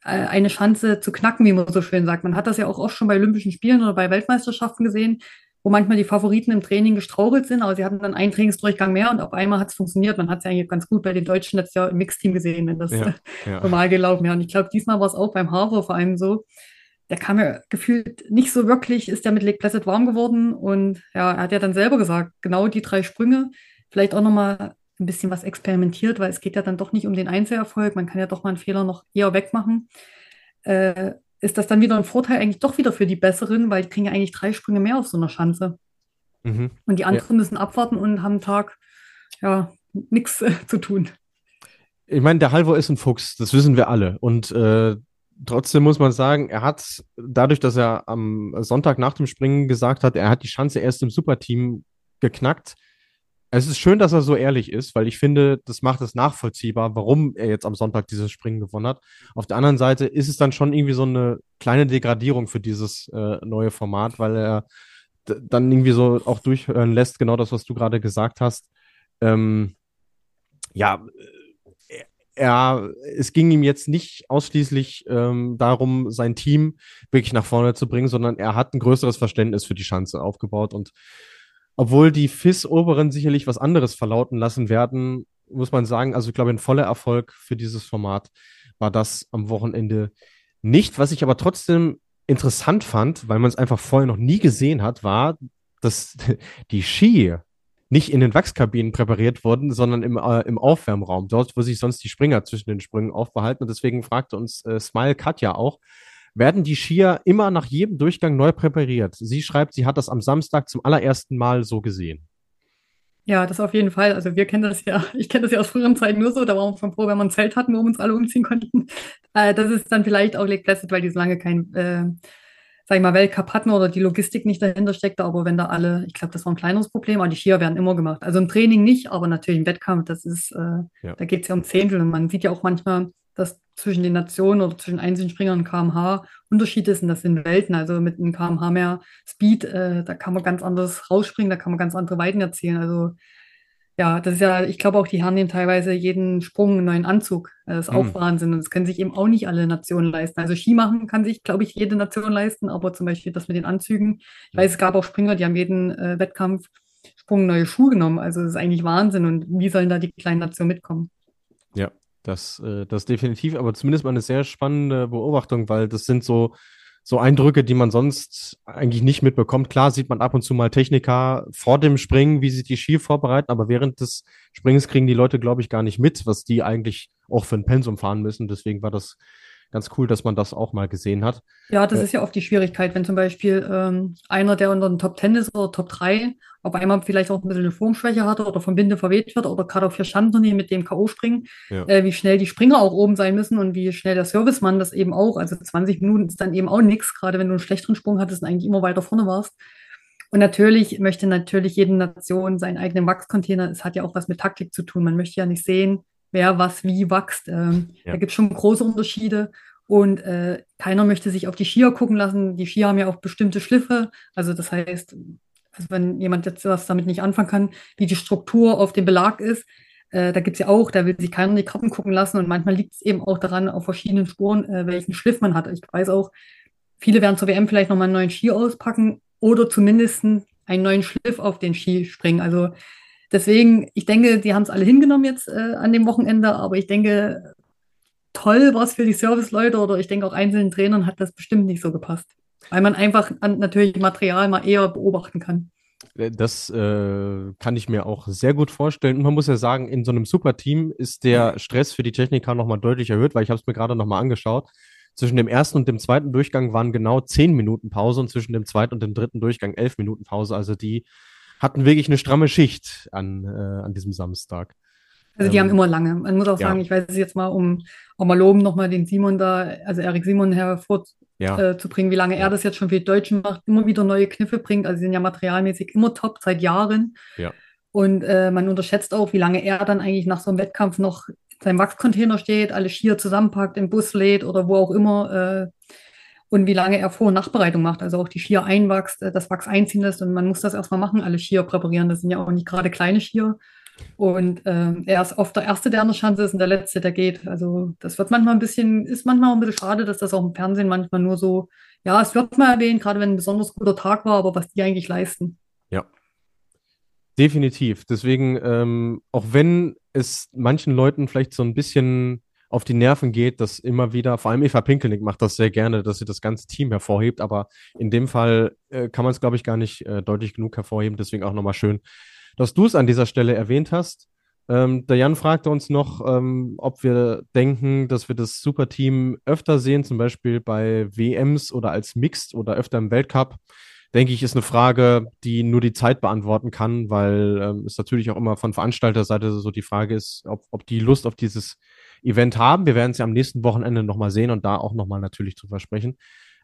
äh, eine Schanze zu knacken, wie man so schön sagt. Man hat das ja auch oft schon bei Olympischen Spielen oder bei Weltmeisterschaften gesehen, wo manchmal die Favoriten im Training gestrauchelt sind, aber sie hatten dann einen Trainingsdurchgang mehr und auf einmal hat es funktioniert. Man hat es ja eigentlich ganz gut bei den Deutschen letztes Jahr im Mixteam gesehen, wenn das ja, ja. normal gelaufen wäre. Und ich glaube, diesmal war es auch beim Harbour vor allem so. Der kam ja gefühlt nicht so wirklich, ist der mit Lake Placid warm geworden und ja, er hat ja dann selber gesagt, genau die drei Sprünge, vielleicht auch nochmal ein bisschen was experimentiert, weil es geht ja dann doch nicht um den Einzelerfolg. Man kann ja doch mal einen Fehler noch eher wegmachen. Äh, ist das dann wieder ein Vorteil eigentlich doch wieder für die Besseren, weil die kriegen ja eigentlich drei Sprünge mehr auf so einer Schanze. Mhm. Und die anderen ja. müssen abwarten und haben einen Tag ja nichts äh, zu tun. Ich meine, der Halvor ist ein Fuchs, das wissen wir alle. Und äh, trotzdem muss man sagen, er hat dadurch, dass er am Sonntag nach dem Springen gesagt hat, er hat die Chance erst im Superteam geknackt, es ist schön, dass er so ehrlich ist, weil ich finde, das macht es nachvollziehbar, warum er jetzt am Sonntag dieses Springen gewonnen hat. Auf der anderen Seite ist es dann schon irgendwie so eine kleine Degradierung für dieses äh, neue Format, weil er dann irgendwie so auch durchhören lässt, genau das, was du gerade gesagt hast. Ähm, ja, er, es ging ihm jetzt nicht ausschließlich ähm, darum, sein Team wirklich nach vorne zu bringen, sondern er hat ein größeres Verständnis für die Chance aufgebaut und obwohl die FIS-Oberen sicherlich was anderes verlauten lassen werden, muss man sagen, also ich glaube, ein voller Erfolg für dieses Format war das am Wochenende nicht. Was ich aber trotzdem interessant fand, weil man es einfach vorher noch nie gesehen hat, war, dass die Ski nicht in den Wachskabinen präpariert wurden, sondern im, äh, im Aufwärmraum, dort, wo sich sonst die Springer zwischen den Sprüngen aufbehalten. Und deswegen fragte uns äh, Smile Katja auch, werden die Skier immer nach jedem Durchgang neu präpariert. Sie schreibt, sie hat das am Samstag zum allerersten Mal so gesehen. Ja, das auf jeden Fall. Also wir kennen das ja, ich kenne das ja aus früheren Zeiten nur so, da waren wir schon froh, wenn wir ein Zelt hatten, wo wir uns alle umziehen konnten. Äh, das ist dann vielleicht auch Lake Placid, weil die so lange kein, äh, sag ich mal, Weltcup hatten oder die Logistik nicht dahinter steckte, aber wenn da alle, ich glaube, das war ein kleineres Problem, aber die Skier werden immer gemacht. Also im Training nicht, aber natürlich im Wettkampf, das ist, äh, ja. da geht es ja um Zehntel und man sieht ja auch manchmal, dass zwischen den Nationen oder zwischen einzelnen Springern kmh Unterschied ist und das sind Welten. Also mit einem kmh mehr Speed, äh, da kann man ganz anders rausspringen, da kann man ganz andere Weiten erzielen. Also ja, das ist ja, ich glaube auch, die Herren nehmen teilweise jeden Sprung einen neuen Anzug. Das ist auch mhm. Wahnsinn. Und das können sich eben auch nicht alle Nationen leisten. Also Ski machen kann sich, glaube ich, jede Nation leisten, aber zum Beispiel das mit den Anzügen. Ich weiß, es gab auch Springer, die haben jeden äh, Wettkampf Sprung neue Schuhe genommen. Also das ist eigentlich Wahnsinn. Und wie sollen da die kleinen Nationen mitkommen? Ja, das, äh, das definitiv, aber zumindest mal eine sehr spannende Beobachtung, weil das sind so, so Eindrücke, die man sonst eigentlich nicht mitbekommt. Klar sieht man ab und zu mal Techniker vor dem Springen, wie sie die Ski vorbereiten, aber während des Springs kriegen die Leute, glaube ich, gar nicht mit, was die eigentlich auch für ein Pensum fahren müssen. Deswegen war das ganz cool, dass man das auch mal gesehen hat. Ja, das äh, ist ja oft die Schwierigkeit, wenn zum Beispiel ähm, einer, der unter den Top 10 ist oder Top 3, auf einmal vielleicht auch ein bisschen eine Formschwäche hatte oder vom Winde verweht wird oder gerade auf vier Schandenturnier mit dem K.O. springen, ja. äh, wie schnell die Springer auch oben sein müssen und wie schnell der Servicemann das eben auch. Also 20 Minuten ist dann eben auch nichts, gerade wenn du einen schlechteren Sprung hattest und eigentlich immer weiter vorne warst. Und natürlich möchte natürlich jede Nation seinen eigenen Wachscontainer. Es hat ja auch was mit Taktik zu tun. Man möchte ja nicht sehen, wer was wie wächst. Ähm, ja. Da gibt es schon große Unterschiede. Und äh, keiner möchte sich auf die Skier gucken lassen. Die Skier haben ja auch bestimmte Schliffe. Also das heißt, also wenn jemand jetzt was damit nicht anfangen kann, wie die Struktur auf dem Belag ist, äh, da gibt es ja auch, da will sich keiner in die Karten gucken lassen. Und manchmal liegt es eben auch daran, auf verschiedenen Spuren, äh, welchen Schliff man hat. Ich weiß auch, viele werden zur WM vielleicht nochmal einen neuen Ski auspacken oder zumindest einen neuen Schliff auf den Ski springen. Also deswegen, ich denke, die haben es alle hingenommen jetzt äh, an dem Wochenende, aber ich denke, toll war es für die Serviceleute oder ich denke auch einzelnen Trainern hat das bestimmt nicht so gepasst. Weil man einfach an, natürlich Material mal eher beobachten kann. Äh, das äh, kann ich mir auch sehr gut vorstellen. Und man muss ja sagen, in so einem Superteam ist der Stress für die Techniker nochmal deutlich erhöht, weil ich habe es mir gerade nochmal angeschaut. Zwischen dem ersten und dem zweiten Durchgang waren genau zehn Minuten Pause und zwischen dem zweiten und dem dritten Durchgang elf Minuten Pause. Also die hatten wirklich eine stramme Schicht an, äh, an diesem Samstag. Also die ähm, haben immer lange. Man muss auch ja. sagen, ich weiß es jetzt mal, um auch mal loben, nochmal den Simon da, also Erik Simon hervorzubringen, ja. äh, wie lange er das jetzt schon für die Deutschen macht, immer wieder neue Kniffe bringt. Also sie sind ja materialmäßig immer top seit Jahren. Ja. Und äh, man unterschätzt auch, wie lange er dann eigentlich nach so einem Wettkampf noch seinem Wachscontainer steht, alle Skier zusammenpackt, im Bus lädt oder wo auch immer äh, und wie lange er Vor- und Nachbereitung macht, also auch die Skier einwachst, äh, das Wachs einziehen lässt. Und man muss das erstmal machen, alle Skier präparieren, das sind ja auch nicht gerade kleine Skier und äh, er ist oft der Erste, der an der Schanze ist und der Letzte, der geht, also das wird manchmal ein bisschen, ist manchmal ein bisschen schade, dass das auch im Fernsehen manchmal nur so, ja, es wird mal erwähnt, gerade wenn ein besonders guter Tag war, aber was die eigentlich leisten. Ja, definitiv, deswegen, ähm, auch wenn es manchen Leuten vielleicht so ein bisschen auf die Nerven geht, dass immer wieder, vor allem Eva Pinkelnick macht das sehr gerne, dass sie das ganze Team hervorhebt, aber in dem Fall äh, kann man es, glaube ich, gar nicht äh, deutlich genug hervorheben. Deswegen auch nochmal schön, dass du es an dieser Stelle erwähnt hast. Ähm, der Jan fragte uns noch, ähm, ob wir denken, dass wir das Superteam öfter sehen, zum Beispiel bei WMs oder als Mixed oder öfter im Weltcup denke ich, ist eine Frage, die nur die Zeit beantworten kann, weil ähm, es natürlich auch immer von Veranstalterseite so die Frage ist, ob, ob die Lust auf dieses Event haben. Wir werden es ja am nächsten Wochenende nochmal sehen und da auch nochmal natürlich drüber sprechen.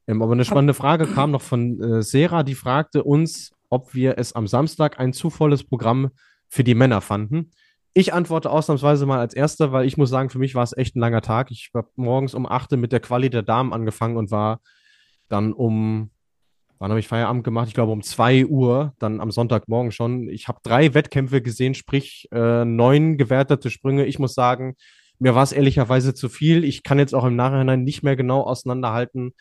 Ähm, aber eine spannende Frage kam noch von äh, Sera, die fragte uns, ob wir es am Samstag ein zu volles Programm für die Männer fanden. Ich antworte ausnahmsweise mal als Erster, weil ich muss sagen, für mich war es echt ein langer Tag. Ich habe morgens um 8 mit der Quali der Damen angefangen und war dann um Wann habe ich Feierabend gemacht? Ich glaube um 2 Uhr, dann am Sonntagmorgen schon. Ich habe drei Wettkämpfe gesehen, sprich äh, neun gewertete Sprünge. Ich muss sagen, mir war es ehrlicherweise zu viel. Ich kann jetzt auch im Nachhinein nicht mehr genau auseinanderhalten,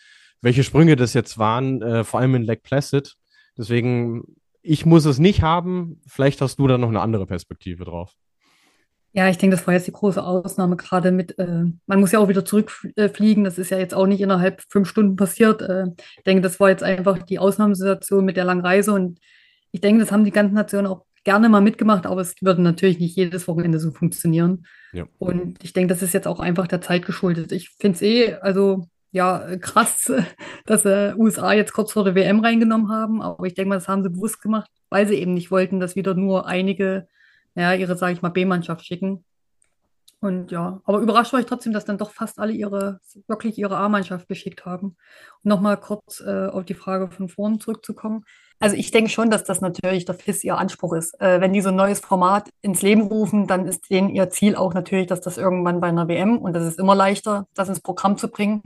welche Sprünge das jetzt waren, äh, vor allem in Lake Placid. Deswegen, ich muss es nicht haben. Vielleicht hast du da noch eine andere Perspektive drauf. Ja, ich denke, das war jetzt die große Ausnahme, gerade mit, äh, man muss ja auch wieder zurückfliegen, das ist ja jetzt auch nicht innerhalb fünf Stunden passiert. Äh, ich denke, das war jetzt einfach die Ausnahmesituation mit der langen Reise und ich denke, das haben die ganzen Nationen auch gerne mal mitgemacht, aber es würde natürlich nicht jedes Wochenende so funktionieren. Ja. Und ich denke, das ist jetzt auch einfach der Zeit geschuldet. Ich finde es eh, also ja, krass, dass äh, USA jetzt kurz vor der WM reingenommen haben, aber ich denke mal, das haben sie bewusst gemacht, weil sie eben nicht wollten, dass wieder nur einige ja, ihre, sage ich mal, B-Mannschaft schicken. Und ja, aber überrascht war ich trotzdem, dass dann doch fast alle ihre, wirklich ihre A-Mannschaft geschickt haben. Und nochmal kurz äh, auf die Frage von vorn zurückzukommen. Also ich denke schon, dass das natürlich der FIS ihr Anspruch ist. Äh, wenn die so ein neues Format ins Leben rufen, dann ist denen ihr Ziel auch natürlich, dass das irgendwann bei einer WM, und das ist immer leichter, das ins Programm zu bringen,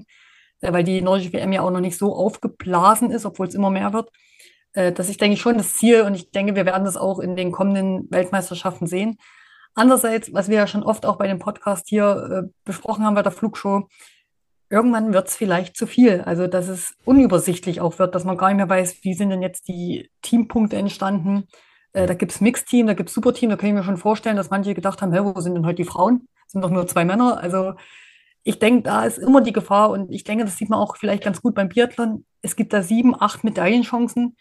äh, weil die nordische WM ja auch noch nicht so aufgeblasen ist, obwohl es immer mehr wird. Äh, das ist, denke ich, schon das Ziel und ich denke, wir werden das auch in den kommenden Weltmeisterschaften sehen. Andererseits, was wir ja schon oft auch bei dem Podcast hier äh, besprochen haben bei der Flugshow, irgendwann wird es vielleicht zu viel. Also, dass es unübersichtlich auch wird, dass man gar nicht mehr weiß, wie sind denn jetzt die Teampunkte entstanden. Äh, da gibt es Mixteam, da gibt es Superteam, da kann ich mir schon vorstellen, dass manche gedacht haben, hey, wo sind denn heute die Frauen? Es sind doch nur zwei Männer. Also, ich denke, da ist immer die Gefahr und ich denke, das sieht man auch vielleicht ganz gut beim Biathlon. Es gibt da sieben, acht Medaillenchancen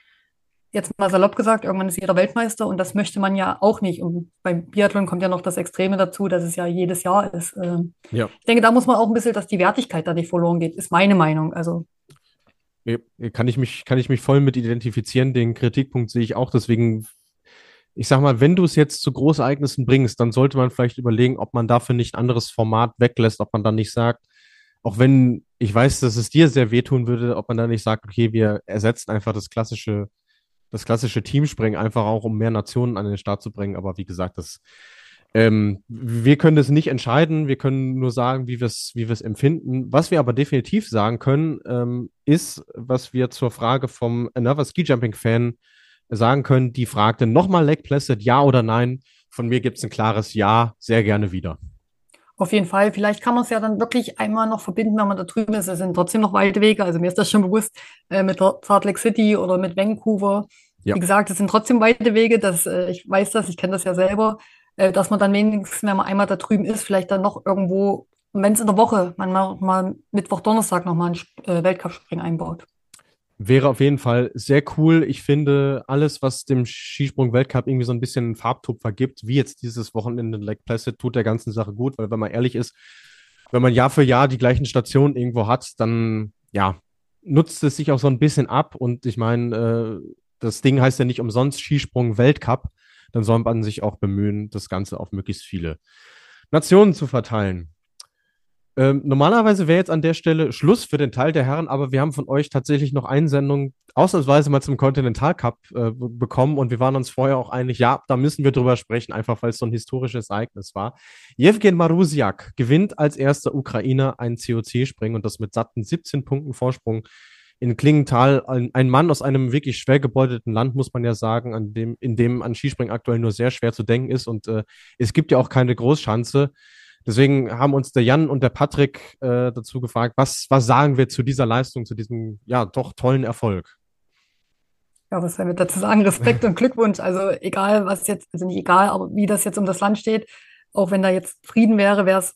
jetzt mal salopp gesagt, irgendwann ist jeder Weltmeister und das möchte man ja auch nicht. Und beim Biathlon kommt ja noch das Extreme dazu, dass es ja jedes Jahr ist. Ähm, ja. Ich denke, da muss man auch ein bisschen, dass die Wertigkeit da nicht verloren geht, ist meine Meinung. Also kann ich mich, kann ich mich voll mit identifizieren. Den Kritikpunkt sehe ich auch. Deswegen, ich sag mal, wenn du es jetzt zu Großereignissen bringst, dann sollte man vielleicht überlegen, ob man dafür nicht ein anderes Format weglässt, ob man dann nicht sagt, auch wenn ich weiß, dass es dir sehr wehtun würde, ob man dann nicht sagt, okay, wir ersetzen einfach das klassische das klassische Teamspringen, einfach auch um mehr Nationen an den Start zu bringen. Aber wie gesagt, das, ähm, wir können das nicht entscheiden, wir können nur sagen, wie wir es wie empfinden. Was wir aber definitiv sagen können, ähm, ist, was wir zur Frage vom Another Ski Jumping Fan sagen können, die fragte nochmal Leg Placid, ja oder nein. Von mir gibt es ein klares Ja, sehr gerne wieder. Auf jeden Fall. Vielleicht kann man es ja dann wirklich einmal noch verbinden, wenn man da drüben ist. Es sind trotzdem noch weite Wege. Also mir ist das schon bewusst äh, mit Salt Lake City oder mit Vancouver. Ja. Wie gesagt, es sind trotzdem weite Wege. Das, äh, ich weiß das, ich kenne das ja selber, äh, dass man dann wenigstens, wenn man einmal da drüben ist, vielleicht dann noch irgendwo, wenn es in der Woche, man mal, mal Mittwoch, Donnerstag nochmal einen äh, Weltcup-Spring einbaut. Wäre auf jeden Fall sehr cool. Ich finde, alles, was dem Skisprung-Weltcup irgendwie so ein bisschen Farbtupfer gibt, wie jetzt dieses Wochenende in Lake Placid, tut der ganzen Sache gut, weil wenn man ehrlich ist, wenn man Jahr für Jahr die gleichen Stationen irgendwo hat, dann ja, nutzt es sich auch so ein bisschen ab. Und ich meine, äh, das Ding heißt ja nicht umsonst Skisprung Weltcup. Dann soll man sich auch bemühen, das Ganze auf möglichst viele Nationen zu verteilen. Ähm, normalerweise wäre jetzt an der Stelle Schluss für den Teil der Herren, aber wir haben von euch tatsächlich noch Einsendung ausnahmsweise mal zum Continental Cup äh, bekommen und wir waren uns vorher auch einig, ja, da müssen wir drüber sprechen, einfach weil es so ein historisches Ereignis war. Jewgen Marusiak gewinnt als erster Ukrainer ein COC-Springen und das mit satten 17 Punkten Vorsprung in Klingenthal ein, ein, Mann aus einem wirklich schwer gebeutelten Land, muss man ja sagen, an dem, in dem an Skispringen aktuell nur sehr schwer zu denken ist. Und äh, es gibt ja auch keine Großschanze. Deswegen haben uns der Jan und der Patrick äh, dazu gefragt, was, was sagen wir zu dieser Leistung, zu diesem ja doch tollen Erfolg? Ja, was sollen wir dazu sagen? Respekt und Glückwunsch. Also egal, was jetzt, also nicht egal, aber wie das jetzt um das Land steht, auch wenn da jetzt Frieden wäre, wäre es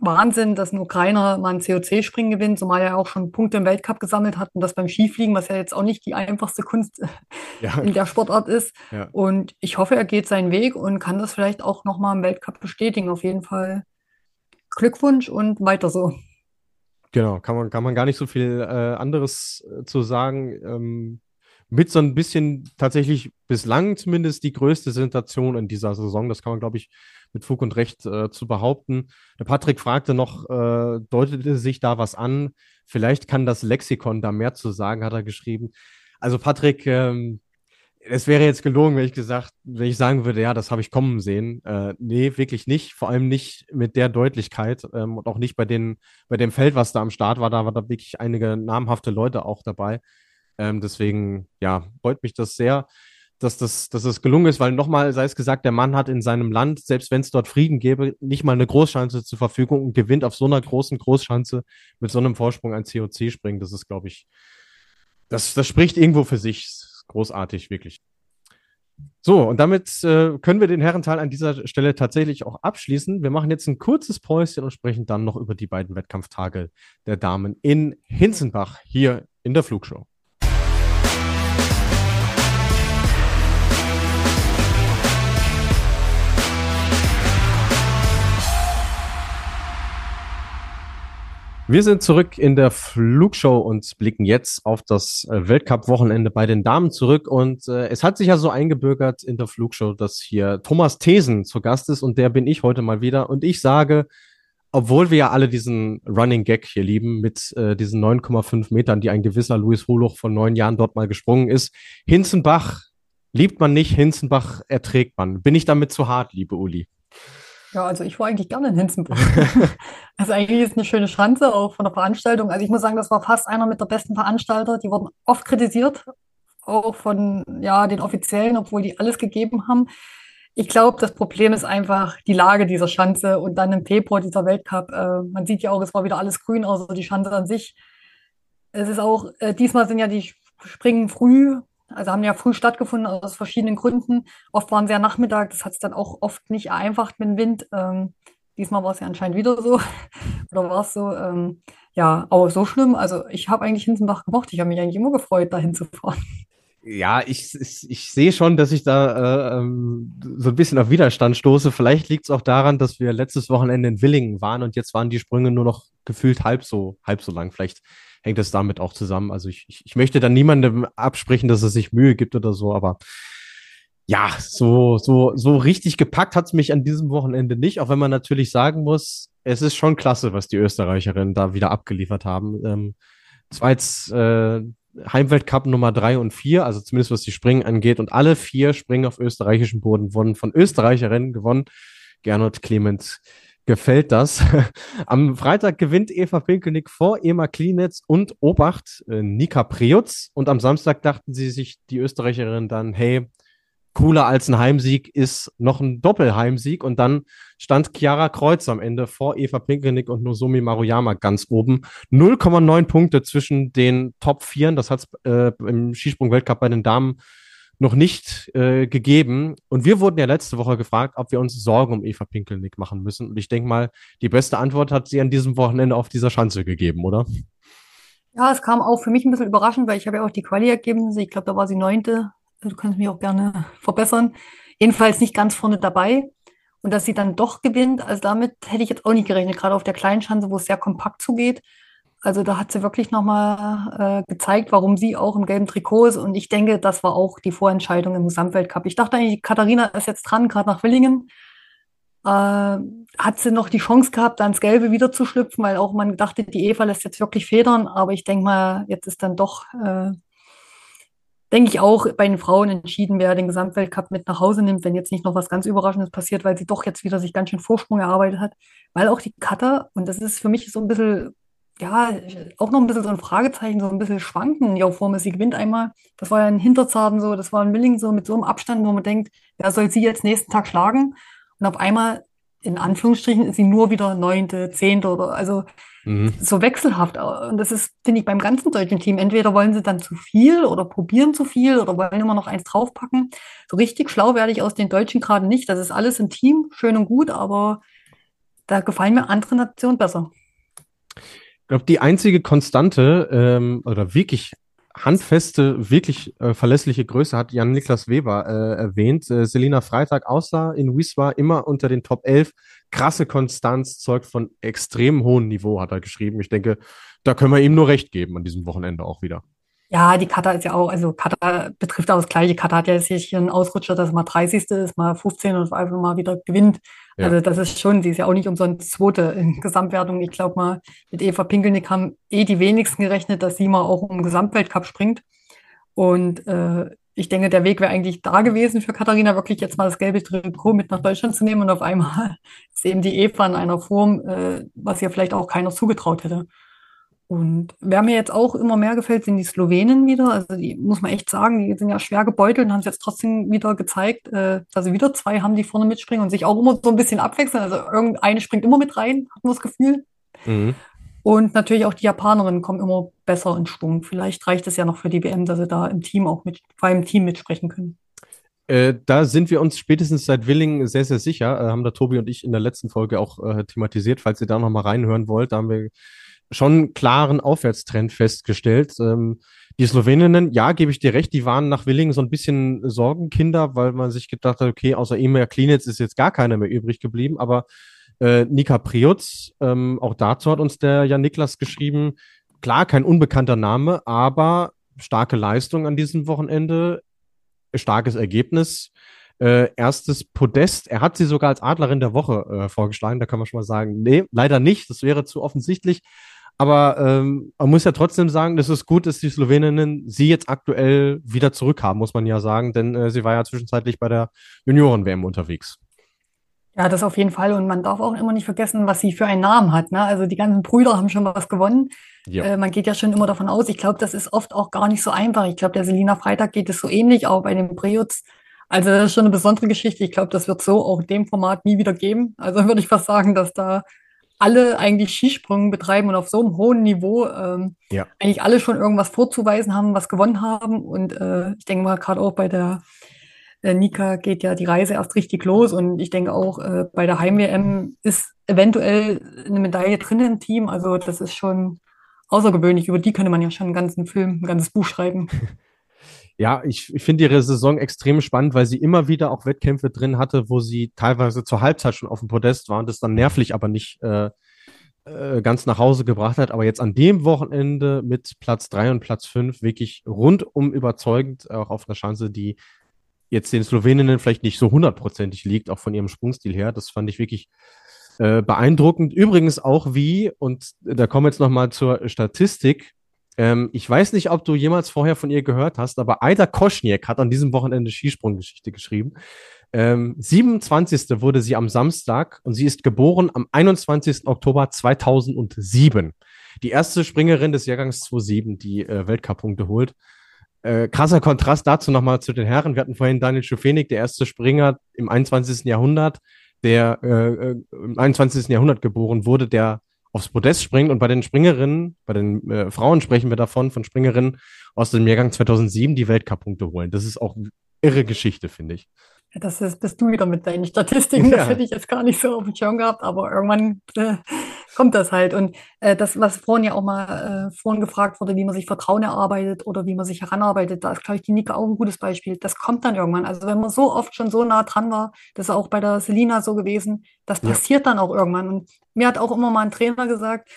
Wahnsinn, dass ein Ukrainer mal ein COC-Springen gewinnt, zumal er auch schon Punkte im Weltcup gesammelt hat und das beim Skifliegen, was ja jetzt auch nicht die einfachste Kunst ja. in der Sportart ist. Ja. Und ich hoffe, er geht seinen Weg und kann das vielleicht auch nochmal im Weltcup bestätigen. Auf jeden Fall Glückwunsch und weiter so. Genau, kann man, kann man gar nicht so viel äh, anderes äh, zu sagen. Ähm, mit so ein bisschen tatsächlich bislang zumindest die größte Sensation in dieser Saison. Das kann man, glaube ich, mit Fug und Recht äh, zu behaupten. Der Patrick fragte noch, äh, deutete sich da was an? Vielleicht kann das Lexikon da mehr zu sagen, hat er geschrieben. Also Patrick, ähm, es wäre jetzt gelogen, wenn ich gesagt, wenn ich sagen würde, ja, das habe ich kommen sehen. Äh, nee, wirklich nicht. Vor allem nicht mit der Deutlichkeit ähm, und auch nicht bei den, bei dem Feld, was da am Start war. Da war da wirklich einige namhafte Leute auch dabei. Ähm, deswegen, ja, freut mich das sehr dass das, dass das gelungen ist, weil nochmal sei es gesagt, der Mann hat in seinem Land, selbst wenn es dort Frieden gäbe, nicht mal eine Großschanze zur Verfügung und gewinnt auf so einer großen Großschanze mit so einem Vorsprung ein COC-Springen. Das ist, glaube ich, das, das spricht irgendwo für sich. Großartig, wirklich. So, und damit äh, können wir den Herrenteil an dieser Stelle tatsächlich auch abschließen. Wir machen jetzt ein kurzes Päuschen und sprechen dann noch über die beiden Wettkampftage der Damen in Hinzenbach hier in der Flugshow. Wir sind zurück in der Flugshow und blicken jetzt auf das äh, Weltcup-Wochenende bei den Damen zurück. Und äh, es hat sich ja so eingebürgert in der Flugshow, dass hier Thomas Thesen zu Gast ist und der bin ich heute mal wieder. Und ich sage, obwohl wir ja alle diesen Running Gag hier lieben mit äh, diesen 9,5 Metern, die ein gewisser Louis Holoch von neun Jahren dort mal gesprungen ist, Hinzenbach liebt man nicht, Hinzenbach erträgt man. Bin ich damit zu hart, liebe Uli? Ja, also ich war eigentlich gerne in Hinzenburg. also eigentlich ist eine schöne Schanze, auch von der Veranstaltung. Also ich muss sagen, das war fast einer mit der besten Veranstalter. Die wurden oft kritisiert, auch von ja, den Offiziellen, obwohl die alles gegeben haben. Ich glaube, das Problem ist einfach die Lage dieser Schanze und dann im Februar dieser Weltcup. Äh, man sieht ja auch, es war wieder alles grün, außer die Schanze an sich. Es ist auch, äh, diesmal sind ja die Springen früh also haben ja früh stattgefunden aus verschiedenen Gründen. Oft waren sie ja Nachmittag, das hat es dann auch oft nicht vereinfacht mit dem Wind. Ähm, diesmal war es ja anscheinend wieder so. Oder war es so? Ähm, ja, aber so schlimm. Also ich habe eigentlich Hinsenbach gemocht. Ich habe mich eigentlich immer gefreut, dahin zu fahren. Ja, ich, ich, ich sehe schon, dass ich da äh, ähm, so ein bisschen auf Widerstand stoße. Vielleicht liegt es auch daran, dass wir letztes Wochenende in Willingen waren und jetzt waren die Sprünge nur noch gefühlt halb so, halb so lang. Vielleicht hängt es damit auch zusammen. Also ich, ich, ich möchte dann niemandem absprechen, dass es sich Mühe gibt oder so, aber ja, so, so, so richtig gepackt hat es mich an diesem Wochenende nicht, auch wenn man natürlich sagen muss, es ist schon klasse, was die Österreicherinnen da wieder abgeliefert haben. Ähm, das jetzt äh, Heimweltcup Nummer drei und vier, also zumindest was die Springen angeht. Und alle vier Springen auf österreichischem Boden wurden von Österreicherinnen gewonnen. Gernot Clemens gefällt das. Am Freitag gewinnt Eva Pinkelnick vor Ema Klinetz und Obacht äh, Nika Preutz. Und am Samstag dachten sie sich, die Österreicherinnen dann, hey, cooler als ein Heimsieg ist noch ein Doppelheimsieg. Und dann stand Chiara Kreuz am Ende vor Eva Pinkelnick und Nozomi Maruyama ganz oben. 0,9 Punkte zwischen den Top 4. Das hat äh, im Skisprung-Weltcup bei den Damen noch nicht äh, gegeben. Und wir wurden ja letzte Woche gefragt, ob wir uns Sorgen um Eva Pinkelnick machen müssen. Und ich denke mal, die beste Antwort hat sie an diesem Wochenende auf dieser Schanze gegeben, oder? Ja, es kam auch für mich ein bisschen überraschend, weil ich habe ja auch die Quali-Ergebnisse. Ich glaube, da war sie neunte Du kannst mich auch gerne verbessern. Jedenfalls nicht ganz vorne dabei. Und dass sie dann doch gewinnt, also damit hätte ich jetzt auch nicht gerechnet, gerade auf der kleinen Schanze, wo es sehr kompakt zugeht. Also da hat sie wirklich nochmal äh, gezeigt, warum sie auch im gelben Trikot ist. Und ich denke, das war auch die Vorentscheidung im Gesamtweltcup. Ich dachte eigentlich, Katharina ist jetzt dran, gerade nach Willingen. Äh, hat sie noch die Chance gehabt, da ins Gelbe wieder zu schlüpfen, weil auch man dachte, die Eva lässt jetzt wirklich federn. Aber ich denke mal, jetzt ist dann doch äh, denke ich, auch bei den Frauen entschieden, wer den Gesamtweltcup mit nach Hause nimmt, wenn jetzt nicht noch was ganz Überraschendes passiert, weil sie doch jetzt wieder sich ganz schön Vorsprung erarbeitet hat. Weil auch die Cutter, und das ist für mich so ein bisschen, ja, auch noch ein bisschen so ein Fragezeichen, so ein bisschen schwanken ihrer Form. Sie gewinnt einmal, das war ja ein Hinterzarten so, das war ein Willing so mit so einem Abstand, wo man denkt, wer soll sie jetzt nächsten Tag schlagen? Und auf einmal, in Anführungsstrichen, ist sie nur wieder neunte, zehnte oder also Mhm. So wechselhaft. Und das ist, finde ich, beim ganzen deutschen Team. Entweder wollen sie dann zu viel oder probieren zu viel oder wollen immer noch eins draufpacken. So richtig schlau werde ich aus den Deutschen gerade nicht. Das ist alles im Team, schön und gut, aber da gefallen mir andere Nationen besser. Glaube, die einzige Konstante ähm, oder wirklich handfeste, wirklich äh, verlässliche Größe hat Jan-Niklas Weber äh, erwähnt. Äh, Selina Freitag außer in Wiswa immer unter den Top 11. Krasse Konstanz zeugt von extrem hohem Niveau, hat er geschrieben. Ich denke, da können wir ihm nur recht geben an diesem Wochenende auch wieder. Ja, die Kata ist ja auch, also Kata betrifft auch das Gleiche. Kata hat ja jetzt hier einen Ausrutscher, dass mal 30. ist, mal 15 und einfach mal wieder gewinnt. Ja. Also das ist schon, sie ist ja auch nicht umsonst zweite in Gesamtwertung. Ich glaube mal, mit Eva Pinkelnick haben eh die wenigsten gerechnet, dass sie mal auch im Gesamtweltcup springt. Und äh, ich denke, der Weg wäre eigentlich da gewesen für Katharina, wirklich jetzt mal das gelbe Trikot mit nach Deutschland zu nehmen. Und auf einmal ist eben die Eva in einer Form, äh, was ihr vielleicht auch keiner zugetraut hätte. Und wer mir jetzt auch immer mehr gefällt, sind die Slowenen wieder. Also die muss man echt sagen, die sind ja schwer gebeutelt und haben es jetzt trotzdem wieder gezeigt, äh, dass sie wieder zwei haben, die vorne mitspringen und sich auch immer so ein bisschen abwechseln. Also irgendeine springt immer mit rein, hat man das Gefühl. Mhm. Und natürlich auch die Japanerinnen kommen immer besser in Schwung. Vielleicht reicht es ja noch für die WM, dass sie da im Team auch mit, vor allem im Team mitsprechen können. Äh, da sind wir uns spätestens seit Willingen sehr, sehr sicher. Äh, haben da Tobi und ich in der letzten Folge auch äh, thematisiert. Falls ihr da nochmal reinhören wollt, da haben wir schon einen klaren Aufwärtstrend festgestellt. Ähm, die Sloweninnen, ja, gebe ich dir recht, die waren nach Willingen so ein bisschen Sorgenkinder, weil man sich gedacht hat, okay, außer Emir Klinitz ist jetzt gar keiner mehr übrig geblieben, aber äh, Nika Priutz, ähm, auch dazu hat uns der Jan Niklas geschrieben, klar, kein unbekannter Name, aber starke Leistung an diesem Wochenende, starkes Ergebnis. Äh, erstes Podest. Er hat sie sogar als Adlerin der Woche äh, vorgeschlagen. Da kann man schon mal sagen, nee, leider nicht. Das wäre zu offensichtlich. Aber ähm, man muss ja trotzdem sagen, dass es gut ist, die Sloweninnen sie jetzt aktuell wieder zurückhaben, muss man ja sagen, denn äh, sie war ja zwischenzeitlich bei der Junioren-WM unterwegs. Ja, das auf jeden Fall. Und man darf auch immer nicht vergessen, was sie für einen Namen hat. Ne? Also die ganzen Brüder haben schon was gewonnen. Ja. Äh, man geht ja schon immer davon aus. Ich glaube, das ist oft auch gar nicht so einfach. Ich glaube, der Selina Freitag geht es so ähnlich, auch bei den Prejutz. Also das ist schon eine besondere Geschichte. Ich glaube, das wird so auch in dem Format nie wieder geben. Also würde ich fast sagen, dass da alle eigentlich Skisprung betreiben und auf so einem hohen Niveau ähm, ja. eigentlich alle schon irgendwas vorzuweisen haben, was gewonnen haben. Und äh, ich denke mal, gerade auch bei der äh, Nika geht ja die Reise erst richtig los. Und ich denke auch, äh, bei der Heim-WM ist eventuell eine Medaille drin im Team. Also das ist schon außergewöhnlich. Über die könnte man ja schon einen ganzen Film, ein ganzes Buch schreiben. Ja, ich, ich finde ihre Saison extrem spannend, weil sie immer wieder auch Wettkämpfe drin hatte, wo sie teilweise zur Halbzeit schon auf dem Podest war und das dann nervlich aber nicht äh, äh, ganz nach Hause gebracht hat. Aber jetzt an dem Wochenende mit Platz drei und Platz fünf wirklich rundum überzeugend, auch auf einer Chance, die jetzt den Sloweninnen vielleicht nicht so hundertprozentig liegt, auch von ihrem Sprungstil her. Das fand ich wirklich äh, beeindruckend. Übrigens auch wie, und da kommen wir jetzt nochmal zur Statistik, ähm, ich weiß nicht, ob du jemals vorher von ihr gehört hast, aber Aida Koschniek hat an diesem Wochenende Skisprunggeschichte geschrieben. Ähm, 27. wurde sie am Samstag und sie ist geboren am 21. Oktober 2007. Die erste Springerin des Jahrgangs 2007, die äh, Weltcup-Punkte holt. Äh, krasser Kontrast dazu nochmal zu den Herren. Wir hatten vorhin Daniel Schufenig, der erste Springer im 21. Jahrhundert, der äh, äh im 21. Jahrhundert geboren wurde, der aufs Podest springt. Und bei den Springerinnen, bei den äh, Frauen sprechen wir davon, von Springerinnen aus dem Jahrgang 2007, die Weltcup-Punkte holen. Das ist auch irre Geschichte, finde ich. Das ist, bist du wieder mit deinen Statistiken. Ja. Das hätte ich jetzt gar nicht so auf dem Schirm gehabt, aber irgendwann äh, kommt das halt. Und äh, das, was vorhin ja auch mal äh, vorhin gefragt wurde, wie man sich Vertrauen erarbeitet oder wie man sich heranarbeitet, da ist, glaube ich, die Nika auch ein gutes Beispiel. Das kommt dann irgendwann. Also wenn man so oft schon so nah dran war, das ist auch bei der Selina so gewesen, das passiert ja. dann auch irgendwann. Und mir hat auch immer mal ein Trainer gesagt,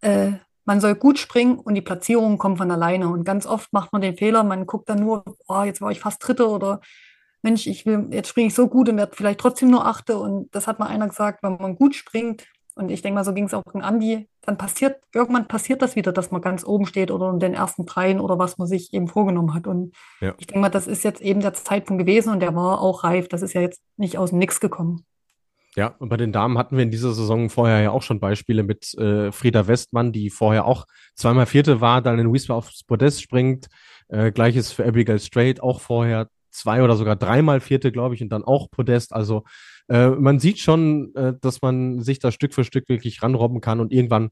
äh, man soll gut springen und die Platzierungen kommen von alleine. Und ganz oft macht man den Fehler, man guckt dann nur, oh, jetzt war ich fast Dritte oder Mensch, ich will, jetzt springe ich so gut und werde vielleicht trotzdem nur Achte. Und das hat mal einer gesagt, wenn man gut springt, und ich denke mal, so ging es auch in Andi, dann passiert, irgendwann passiert das wieder, dass man ganz oben steht oder in den ersten dreien oder was man sich eben vorgenommen hat. Und ja. ich denke mal, das ist jetzt eben der Zeitpunkt gewesen und der war auch reif. Das ist ja jetzt nicht aus dem Nix gekommen. Ja, und bei den Damen hatten wir in dieser Saison vorher ja auch schon Beispiele mit äh, Frieda Westmann, die vorher auch zweimal Vierte war, dann in Wiesbaden aufs Podest springt. Äh, Gleiches für Abigail Strait, auch vorher zwei oder sogar dreimal Vierte, glaube ich, und dann auch Podest. Also äh, man sieht schon, äh, dass man sich da Stück für Stück wirklich ranrobben kann und irgendwann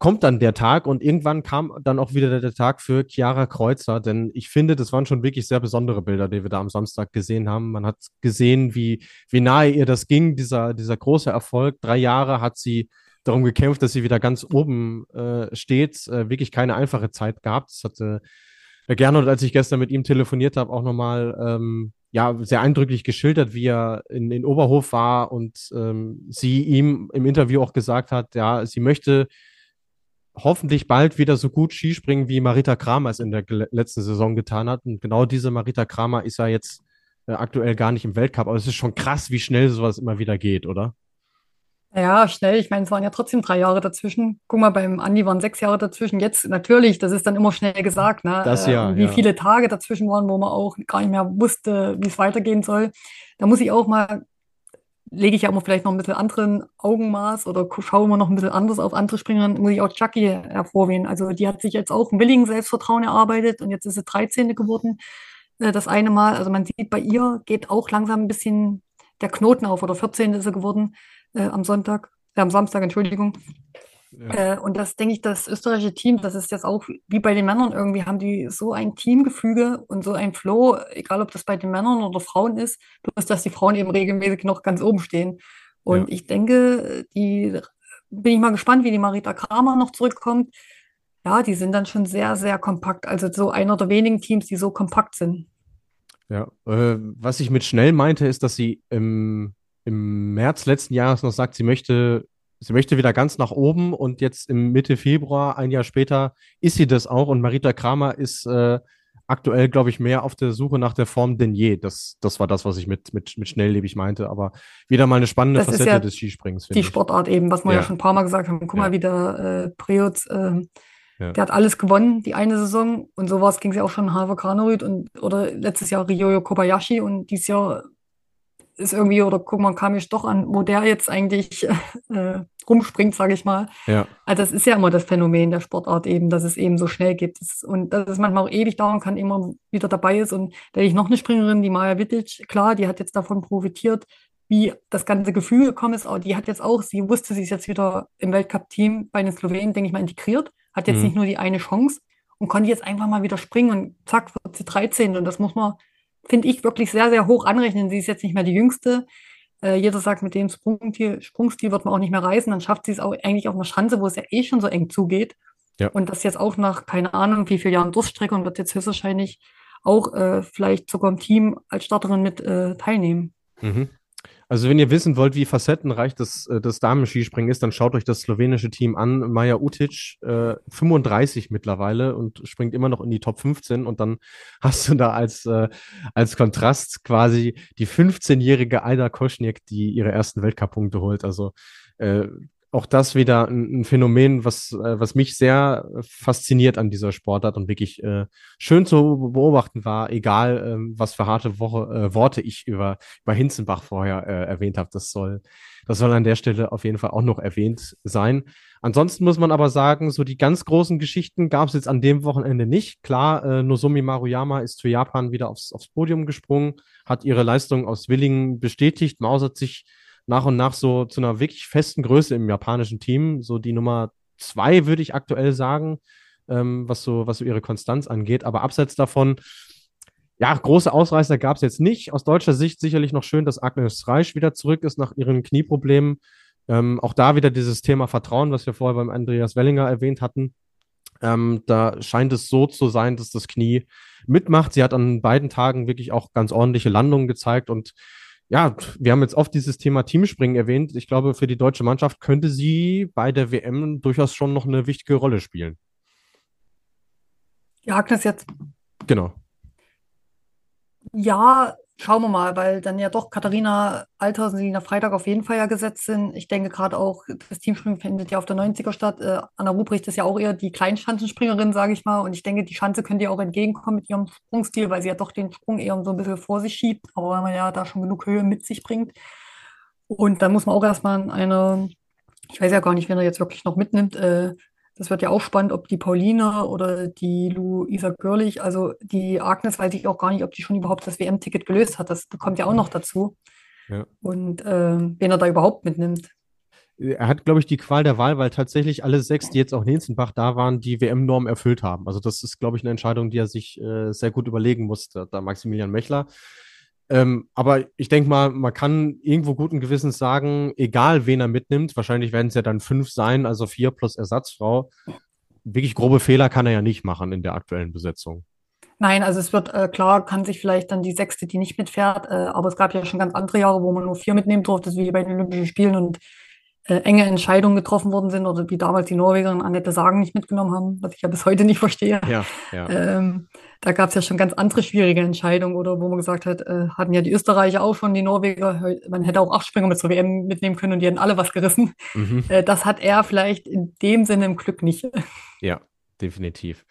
kommt dann der Tag und irgendwann kam dann auch wieder der Tag für Chiara Kreuzer, denn ich finde, das waren schon wirklich sehr besondere Bilder, die wir da am Samstag gesehen haben. Man hat gesehen, wie, wie nahe ihr das ging, dieser, dieser große Erfolg. Drei Jahre hat sie darum gekämpft, dass sie wieder ganz oben äh, steht. Äh, wirklich keine einfache Zeit gehabt. Das hatte äh, Gernot, als ich gestern mit ihm telefoniert habe, auch nochmal ähm, ja, sehr eindrücklich geschildert, wie er in, in Oberhof war und ähm, sie ihm im Interview auch gesagt hat, ja, sie möchte hoffentlich bald wieder so gut Skispringen, wie Marita Kramer es in der letzten Saison getan hat. Und genau diese Marita Kramer ist ja jetzt äh, aktuell gar nicht im Weltcup. Aber es ist schon krass, wie schnell sowas immer wieder geht, oder? Ja, schnell. Ich meine, es waren ja trotzdem drei Jahre dazwischen. Guck mal, beim Andi waren sechs Jahre dazwischen. Jetzt natürlich, das ist dann immer schnell gesagt, ne? Das ja. Äh, wie ja. viele Tage dazwischen waren, wo man auch gar nicht mehr wusste, wie es weitergehen soll. Da muss ich auch mal, lege ich ja immer vielleicht noch ein bisschen anderen Augenmaß oder schaue immer noch ein bisschen anders auf andere Springerinnen, muss ich auch Jackie hervorheben. Also die hat sich jetzt auch ein willigen Selbstvertrauen erarbeitet und jetzt ist sie 13. geworden. Äh, das eine Mal, also man sieht bei ihr, geht auch langsam ein bisschen der Knoten auf oder 14. ist sie geworden äh, am Sonntag, äh, am Samstag, Entschuldigung. Ja. Äh, und das denke ich, das österreichische Team, das ist jetzt auch wie bei den Männern irgendwie, haben die so ein Teamgefüge und so ein Flow, egal ob das bei den Männern oder Frauen ist, bloß dass die Frauen eben regelmäßig noch ganz oben stehen. Und ja. ich denke, die bin ich mal gespannt, wie die Marita Kramer noch zurückkommt. Ja, die sind dann schon sehr, sehr kompakt. Also so einer der wenigen Teams, die so kompakt sind. Ja, äh, was ich mit schnell meinte, ist, dass sie im im März letzten Jahres noch sagt, sie möchte, sie möchte wieder ganz nach oben und jetzt im Mitte Februar, ein Jahr später, ist sie das auch. Und Marita Kramer ist äh, aktuell, glaube ich, mehr auf der Suche nach der Form denn je. Das, das war das, was ich mit, mit, mit schnelllebig meinte. Aber wieder mal eine spannende das Facette ja des Skisprings. Die Sportart eben, was wir ja. ja. schon ein paar Mal gesagt haben. Guck ja. mal, wie der äh, Preutz, äh, der hat alles gewonnen, die eine Saison. Und sowas ging es ja auch schon Halver Granerüt und oder letztes Jahr Ryoyo Kobayashi und dieses Jahr ist irgendwie, oder guck mal, kam ich doch an, wo der jetzt eigentlich äh, rumspringt, sage ich mal. Ja. Also das ist ja immer das Phänomen der Sportart eben, dass es eben so schnell geht. und dass es manchmal auch ewig dauern kann, immer wieder dabei ist. Und da ich noch eine Springerin, die Maja Wittic, klar, die hat jetzt davon profitiert, wie das ganze Gefühl gekommen ist. Aber die hat jetzt auch, sie wusste, sie ist jetzt wieder im Weltcup-Team bei den Slowenen, denke ich mal, integriert. Hat jetzt mhm. nicht nur die eine Chance und konnte jetzt einfach mal wieder springen und zack, wird sie 13. Und das muss man finde ich, wirklich sehr, sehr hoch anrechnen. Sie ist jetzt nicht mehr die Jüngste. Äh, jeder sagt, mit dem Sprungstil, Sprungstil wird man auch nicht mehr reisen. Dann schafft sie es auch eigentlich auf einer Schanze, wo es ja eh schon so eng zugeht. Ja. Und das jetzt auch nach, keine Ahnung, wie viele Jahren Durststrecke und wird jetzt höchstwahrscheinlich auch äh, vielleicht sogar im Team als Starterin mit äh, teilnehmen. Mhm. Also wenn ihr wissen wollt, wie facettenreich das, äh, das Damenskispringen ist, dann schaut euch das slowenische Team an. Maja Utic, äh, 35 mittlerweile und springt immer noch in die Top 15 und dann hast du da als, äh, als Kontrast quasi die 15-jährige Aida Koschniak, die ihre ersten Weltcup-Punkte holt. Also äh, auch das wieder ein, Phänomen, was, äh, was mich sehr fasziniert an dieser Sportart und wirklich äh, schön zu beobachten war, egal äh, was für harte Woche, äh, Worte ich über, über Hinzenbach vorher äh, erwähnt habe. Das soll, das soll an der Stelle auf jeden Fall auch noch erwähnt sein. Ansonsten muss man aber sagen, so die ganz großen Geschichten gab es jetzt an dem Wochenende nicht. Klar, äh, Nozomi Maruyama ist für Japan wieder aufs, aufs Podium gesprungen, hat ihre Leistung aus Willingen bestätigt, mausert sich nach und nach so zu einer wirklich festen Größe im japanischen Team. So die Nummer zwei, würde ich aktuell sagen, ähm, was, so, was so ihre Konstanz angeht. Aber abseits davon, ja, große Ausreißer gab es jetzt nicht. Aus deutscher Sicht sicherlich noch schön, dass Agnes Reisch wieder zurück ist nach ihren Knieproblemen. Ähm, auch da wieder dieses Thema Vertrauen, was wir vorher beim Andreas Wellinger erwähnt hatten. Ähm, da scheint es so zu sein, dass das Knie mitmacht. Sie hat an beiden Tagen wirklich auch ganz ordentliche Landungen gezeigt und ja, wir haben jetzt oft dieses Thema Teamspringen erwähnt. Ich glaube, für die deutsche Mannschaft könnte sie bei der WM durchaus schon noch eine wichtige Rolle spielen. Ja, Agnes jetzt. Genau. Ja, Schauen wir mal, weil dann ja doch Katharina Althausen, Selina Freitag auf jeden Fall ja gesetzt sind. Ich denke gerade auch, das Teamspringen findet ja auf der 90er statt. Äh, Anna Ruprecht ist ja auch eher die Kleinschanzenspringerin, sage ich mal. Und ich denke, die Schanze könnte ihr auch entgegenkommen mit ihrem Sprungstil, weil sie ja doch den Sprung eher so ein bisschen vor sich schiebt, aber weil man ja da schon genug Höhe mit sich bringt. Und dann muss man auch erstmal eine, ich weiß ja gar nicht, wen er jetzt wirklich noch mitnimmt, äh, das wird ja auch spannend, ob die Pauline oder die Luisa Görlich, also die Agnes weiß ich auch gar nicht, ob die schon überhaupt das WM-Ticket gelöst hat. Das kommt ja auch noch dazu. Ja. Und äh, wen er da überhaupt mitnimmt. Er hat, glaube ich, die Qual der Wahl, weil tatsächlich alle sechs, die jetzt auch Nenzenbach da waren, die WM-Norm erfüllt haben. Also das ist, glaube ich, eine Entscheidung, die er sich äh, sehr gut überlegen musste, da Maximilian Mechler. Ähm, aber ich denke mal, man kann irgendwo guten Gewissens sagen, egal wen er mitnimmt, wahrscheinlich werden es ja dann fünf sein, also vier plus Ersatzfrau. Wirklich grobe Fehler kann er ja nicht machen in der aktuellen Besetzung. Nein, also es wird äh, klar, kann sich vielleicht dann die sechste, die nicht mitfährt, äh, aber es gab ja schon ganz andere Jahre, wo man nur vier mitnehmen durfte, wie bei den Olympischen Spielen und äh, enge Entscheidungen getroffen worden sind oder wie damals die Norwegerin Annette Sagen nicht mitgenommen haben, was ich ja bis heute nicht verstehe. Ja, ja. Ähm, da gab es ja schon ganz andere schwierige Entscheidungen oder wo man gesagt hat, äh, hatten ja die Österreicher auch schon, die Norweger, man hätte auch acht Springer mit zur WM mitnehmen können und die hätten alle was gerissen. Mhm. Äh, das hat er vielleicht in dem Sinne im Glück nicht. Ja, definitiv.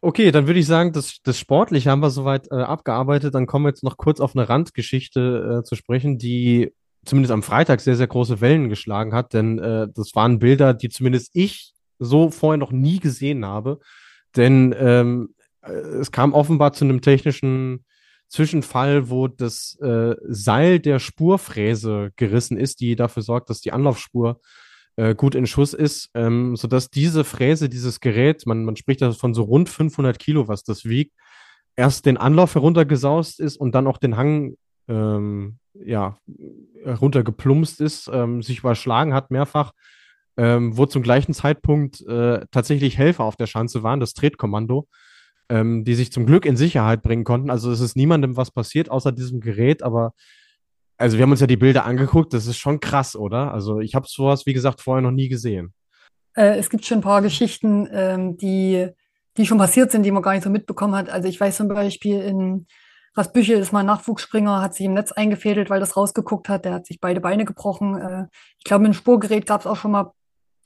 Okay, dann würde ich sagen, das, das Sportliche haben wir soweit äh, abgearbeitet. Dann kommen wir jetzt noch kurz auf eine Randgeschichte äh, zu sprechen, die zumindest am Freitag sehr, sehr große Wellen geschlagen hat, denn äh, das waren Bilder, die zumindest ich so vorher noch nie gesehen habe. Denn ähm, äh, es kam offenbar zu einem technischen Zwischenfall, wo das äh, Seil der Spurfräse gerissen ist, die dafür sorgt, dass die Anlaufspur äh, gut in Schuss ist, ähm, sodass diese Fräse, dieses Gerät, man, man spricht da von so rund 500 Kilo, was das wiegt, erst den Anlauf heruntergesaust ist und dann auch den Hang ähm, ja, runtergeplumpst ist, ähm, sich überschlagen hat mehrfach, ähm, wo zum gleichen Zeitpunkt äh, tatsächlich Helfer auf der Schanze waren, das Tretkommando, ähm, die sich zum Glück in Sicherheit bringen konnten. Also es ist niemandem was passiert außer diesem Gerät, aber also wir haben uns ja die Bilder angeguckt, das ist schon krass, oder? Also ich habe sowas, wie gesagt, vorher noch nie gesehen. Äh, es gibt schon ein paar Geschichten, ähm, die, die schon passiert sind, die man gar nicht so mitbekommen hat. Also ich weiß zum Beispiel in Rasbüchel ist mal ein Nachwuchsspringer, hat sich im Netz eingefädelt, weil das rausgeguckt hat. Der hat sich beide Beine gebrochen. Äh, ich glaube, mit dem Spurgerät gab es auch schon mal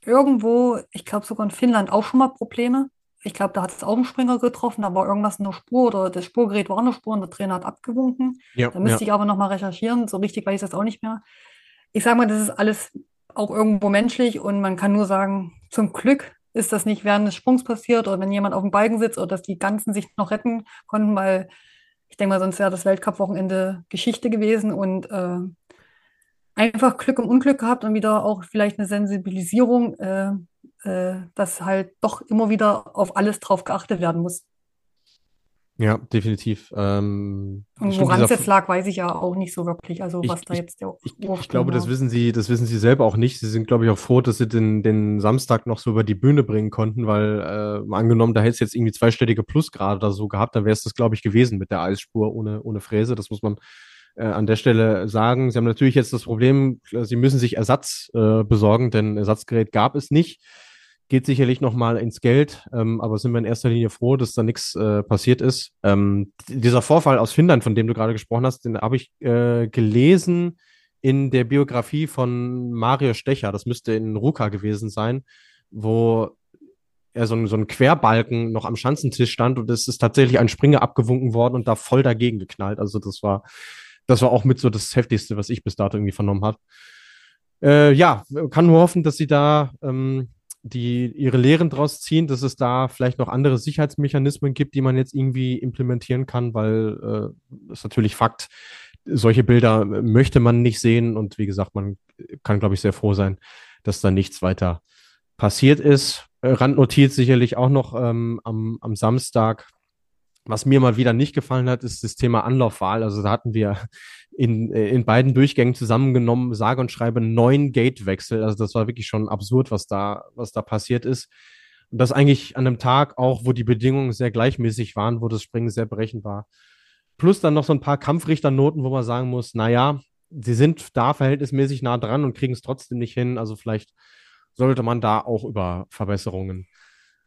irgendwo, ich glaube sogar in Finnland auch schon mal Probleme. Ich glaube, da hat es auch einen Springer getroffen, da war irgendwas in der Spur oder das Spurgerät war in der Spur und der Trainer hat abgewunken. Ja, da müsste ja. ich aber nochmal recherchieren. So richtig weiß ich das auch nicht mehr. Ich sage mal, das ist alles auch irgendwo menschlich und man kann nur sagen, zum Glück ist das nicht während des Sprungs passiert oder wenn jemand auf dem Balken sitzt oder dass die ganzen sich noch retten konnten, weil ich denke mal, sonst wäre das Weltcup-Wochenende Geschichte gewesen und äh, einfach Glück und Unglück gehabt und wieder auch vielleicht eine Sensibilisierung, äh, äh, dass halt doch immer wieder auf alles drauf geachtet werden muss. Ja, definitiv. Ähm, Und woran es jetzt lag, weiß ich ja auch nicht so wirklich. Also was ich, da jetzt der Ich, ich, ich glaube, war. das wissen sie, das wissen sie selber auch nicht. Sie sind, glaube ich, auch froh, dass sie den, den Samstag noch so über die Bühne bringen konnten, weil äh, angenommen, da hätte es jetzt irgendwie zweistellige Plusgrade oder so gehabt, dann wäre es das, glaube ich, gewesen mit der Eisspur ohne, ohne Fräse. Das muss man äh, an der Stelle sagen. Sie haben natürlich jetzt das Problem, sie müssen sich Ersatz äh, besorgen, denn Ersatzgerät gab es nicht geht sicherlich nochmal ins Geld, ähm, aber sind wir in erster Linie froh, dass da nichts äh, passiert ist. Ähm, dieser Vorfall aus Finnland, von dem du gerade gesprochen hast, den habe ich äh, gelesen in der Biografie von Mario Stecher. Das müsste in Ruka gewesen sein, wo er so ein, so ein Querbalken noch am Schanzentisch stand und es ist tatsächlich ein Springer abgewunken worden und da voll dagegen geknallt. Also das war, das war auch mit so das Heftigste, was ich bis dato irgendwie vernommen habe. Äh, ja, kann nur hoffen, dass sie da ähm, die ihre Lehren daraus ziehen, dass es da vielleicht noch andere Sicherheitsmechanismen gibt, die man jetzt irgendwie implementieren kann, weil äh, ist natürlich Fakt, solche Bilder möchte man nicht sehen und wie gesagt, man kann, glaube ich, sehr froh sein, dass da nichts weiter passiert ist. Randnotiz sicherlich auch noch ähm, am, am Samstag was mir mal wieder nicht gefallen hat, ist das Thema Anlaufwahl. Also da hatten wir in, äh, in beiden Durchgängen zusammengenommen, sage und schreibe, neun Gatewechsel. Also das war wirklich schon absurd, was da, was da passiert ist. Und das eigentlich an einem Tag auch, wo die Bedingungen sehr gleichmäßig waren, wo das Springen sehr berechnet war. Plus dann noch so ein paar Kampfrichternoten, wo man sagen muss, na ja, sie sind da verhältnismäßig nah dran und kriegen es trotzdem nicht hin. Also vielleicht sollte man da auch über Verbesserungen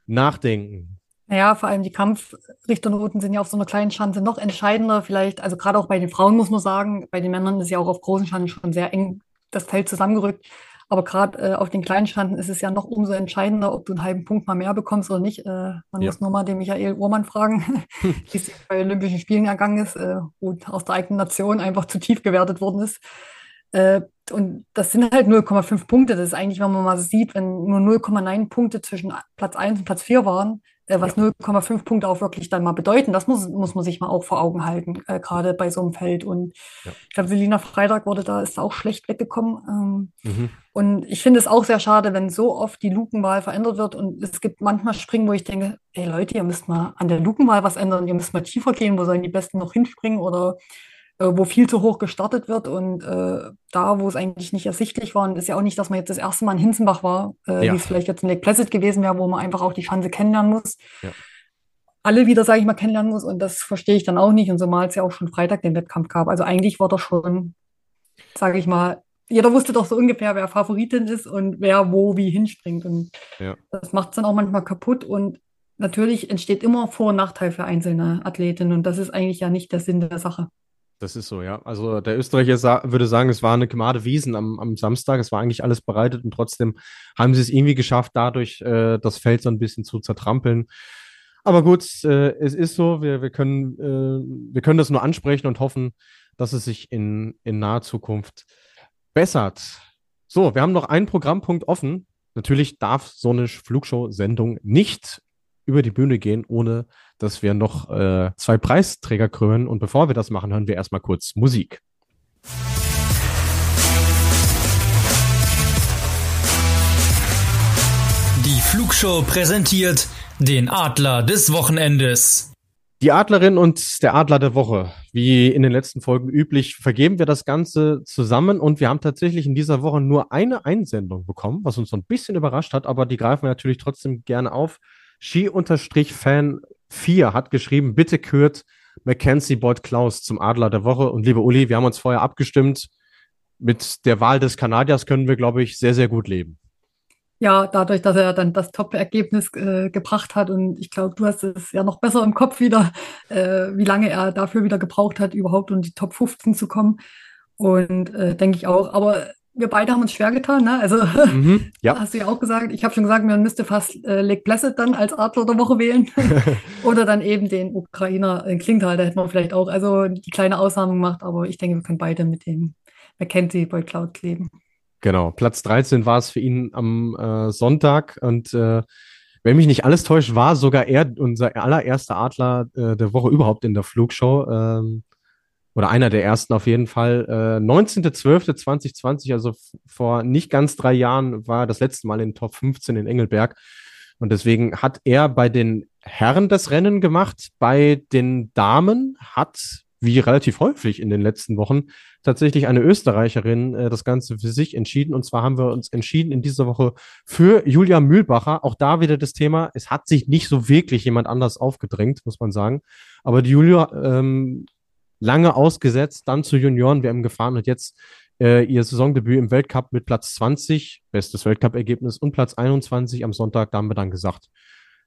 nachdenken. Naja, vor allem die Kampfrichternoten sind ja auf so einer kleinen Schanze noch entscheidender. Vielleicht, also gerade auch bei den Frauen muss man sagen, bei den Männern ist ja auch auf großen Schanzen schon sehr eng das Feld zusammengerückt. Aber gerade äh, auf den kleinen Schanzen ist es ja noch umso entscheidender, ob du einen halben Punkt mal mehr bekommst oder nicht. Äh, man ja. muss nur mal den Michael Uhrmann fragen, wie es bei Olympischen Spielen ergangen ist, äh, wo aus der eigenen Nation einfach zu tief gewertet worden ist. Äh, und das sind halt 0,5 Punkte. Das ist eigentlich, wenn man mal sieht, wenn nur 0,9 Punkte zwischen Platz 1 und Platz 4 waren, äh, was 0,5 Punkte auch wirklich dann mal bedeuten. Das muss, muss man sich mal auch vor Augen halten, äh, gerade bei so einem Feld. Und ja. ich glaube, Selina Freitag wurde da, ist da auch schlecht weggekommen. Ähm, mhm. Und ich finde es auch sehr schade, wenn so oft die Lukenwahl verändert wird. Und es gibt manchmal Springen, wo ich denke, ey Leute, ihr müsst mal an der Lukenwahl was ändern, ihr müsst mal tiefer gehen, wo sollen die Besten noch hinspringen oder wo viel zu hoch gestartet wird und äh, da, wo es eigentlich nicht ersichtlich war, und ist ja auch nicht, dass man jetzt das erste Mal in Hinzenbach war, äh, ja. wie es vielleicht jetzt in Lake Placid gewesen wäre, wo man einfach auch die Schanze kennenlernen muss. Ja. Alle wieder, sage ich mal, kennenlernen muss und das verstehe ich dann auch nicht und so mal es ja auch schon Freitag den Wettkampf gab. Also eigentlich war das schon, sage ich mal, jeder wusste doch so ungefähr, wer Favoritin ist und wer wo wie hinspringt und ja. das macht es dann auch manchmal kaputt und natürlich entsteht immer Vor- und Nachteil für einzelne Athletinnen und das ist eigentlich ja nicht der Sinn der Sache. Das ist so, ja. Also der Österreicher sa würde sagen, es war eine Gemade Wiesen am, am Samstag. Es war eigentlich alles bereitet und trotzdem haben sie es irgendwie geschafft, dadurch äh, das Feld so ein bisschen zu zertrampeln. Aber gut, äh, es ist so. Wir, wir, können, äh, wir können das nur ansprechen und hoffen, dass es sich in, in naher Zukunft bessert. So, wir haben noch einen Programmpunkt offen. Natürlich darf so eine Flugshow-Sendung nicht über die Bühne gehen, ohne dass wir noch äh, zwei Preisträger krönen. Und bevor wir das machen, hören wir erstmal kurz Musik. Die Flugshow präsentiert den Adler des Wochenendes. Die Adlerin und der Adler der Woche. Wie in den letzten Folgen üblich, vergeben wir das Ganze zusammen und wir haben tatsächlich in dieser Woche nur eine Einsendung bekommen, was uns so ein bisschen überrascht hat, aber die greifen wir natürlich trotzdem gerne auf. Ski-Fan 4 hat geschrieben, bitte kürt Mackenzie Boyd Klaus zum Adler der Woche. Und liebe Uli, wir haben uns vorher abgestimmt. Mit der Wahl des Kanadiers können wir, glaube ich, sehr, sehr gut leben. Ja, dadurch, dass er dann das Top-Ergebnis äh, gebracht hat. Und ich glaube, du hast es ja noch besser im Kopf wieder, äh, wie lange er dafür wieder gebraucht hat, überhaupt um die Top 15 zu kommen. Und äh, denke ich auch. Aber wir beide haben uns schwer getan, ne? Also mhm, ja. hast du ja auch gesagt. Ich habe schon gesagt, man müsste fast äh, Lake Placid dann als Adler der Woche wählen. Oder dann eben den Ukrainer in Klingtal, da hätten wir vielleicht auch also die kleine Ausnahme gemacht, aber ich denke, wir können beide mit dem Mackenzie Boy Cloud leben. Genau, Platz 13 war es für ihn am äh, Sonntag und äh, wenn mich nicht alles täuscht, war sogar er unser allererster Adler äh, der Woche überhaupt in der Flugshow. Ähm, oder einer der ersten auf jeden Fall. Äh, 19.12.2020, also vor nicht ganz drei Jahren, war das letzte Mal in Top 15 in Engelberg. Und deswegen hat er bei den Herren das Rennen gemacht. Bei den Damen hat, wie relativ häufig in den letzten Wochen, tatsächlich eine Österreicherin äh, das Ganze für sich entschieden. Und zwar haben wir uns entschieden in dieser Woche für Julia Mühlbacher. Auch da wieder das Thema, es hat sich nicht so wirklich jemand anders aufgedrängt, muss man sagen. Aber die Julia ähm, lange ausgesetzt, dann zur Junioren-WM gefahren und jetzt äh, ihr Saisondebüt im Weltcup mit Platz 20, bestes Weltcup-Ergebnis und Platz 21 am Sonntag, da haben wir dann gesagt,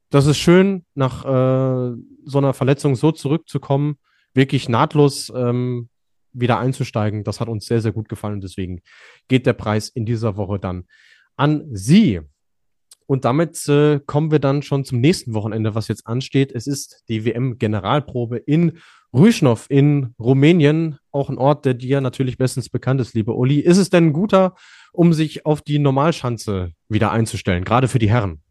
das ist schön, nach äh, so einer Verletzung so zurückzukommen, wirklich nahtlos ähm, wieder einzusteigen. Das hat uns sehr, sehr gut gefallen und deswegen geht der Preis in dieser Woche dann an Sie. Und damit äh, kommen wir dann schon zum nächsten Wochenende, was jetzt ansteht. Es ist die WM-Generalprobe in Rüschnow in Rumänien, auch ein Ort, der dir natürlich bestens bekannt ist, liebe Uli. Ist es denn ein guter, um sich auf die Normalschanze wieder einzustellen, gerade für die Herren?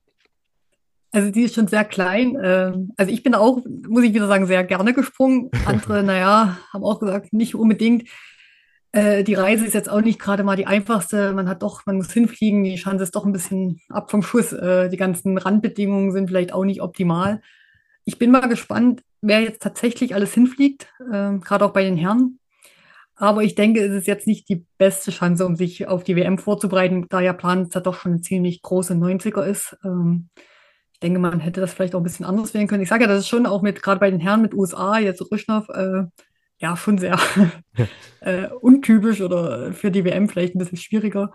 Also die ist schon sehr klein. Ähm, also ich bin auch, muss ich wieder sagen, sehr gerne gesprungen. Andere, naja, haben auch gesagt, nicht unbedingt. Äh, die Reise ist jetzt auch nicht gerade mal die einfachste. Man hat doch, man muss hinfliegen. Die Chance ist doch ein bisschen ab vom Schuss. Äh, die ganzen Randbedingungen sind vielleicht auch nicht optimal. Ich bin mal gespannt, wer jetzt tatsächlich alles hinfliegt, äh, gerade auch bei den Herren. Aber ich denke, es ist jetzt nicht die beste Chance, um sich auf die WM vorzubereiten, da ja Plan ja doch schon eine ziemlich große 90er ist. Ähm, ich denke, man hätte das vielleicht auch ein bisschen anders wählen können. Ich sage ja, das ist schon auch mit, gerade bei den Herren mit USA, jetzt Rüschnow, äh, ja, schon sehr äh, untypisch oder für die WM vielleicht ein bisschen schwieriger.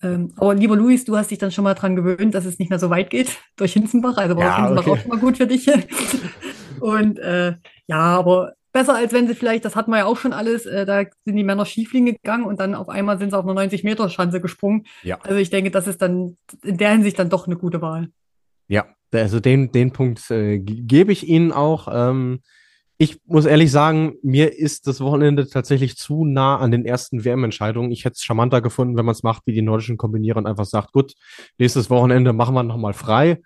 Ähm, aber lieber Luis, du hast dich dann schon mal dran gewöhnt, dass es nicht mehr so weit geht durch Hinzenbach. Also war ja, Hinzenbach okay. auch schon mal gut für dich. Und äh, ja, aber besser als wenn sie vielleicht, das hatten wir ja auch schon alles, äh, da sind die Männer Schiefliegen gegangen und dann auf einmal sind sie auf eine 90-Meter-Schanze gesprungen. Ja. Also ich denke, das ist dann in der Hinsicht dann doch eine gute Wahl. Ja, also den, den Punkt äh, gebe ich Ihnen auch. Ähm, ich muss ehrlich sagen, mir ist das Wochenende tatsächlich zu nah an den ersten WM-Entscheidungen. Ich hätte es charmanter gefunden, wenn man es macht wie die nordischen Kombinierer und einfach sagt, gut, nächstes Wochenende machen wir nochmal frei.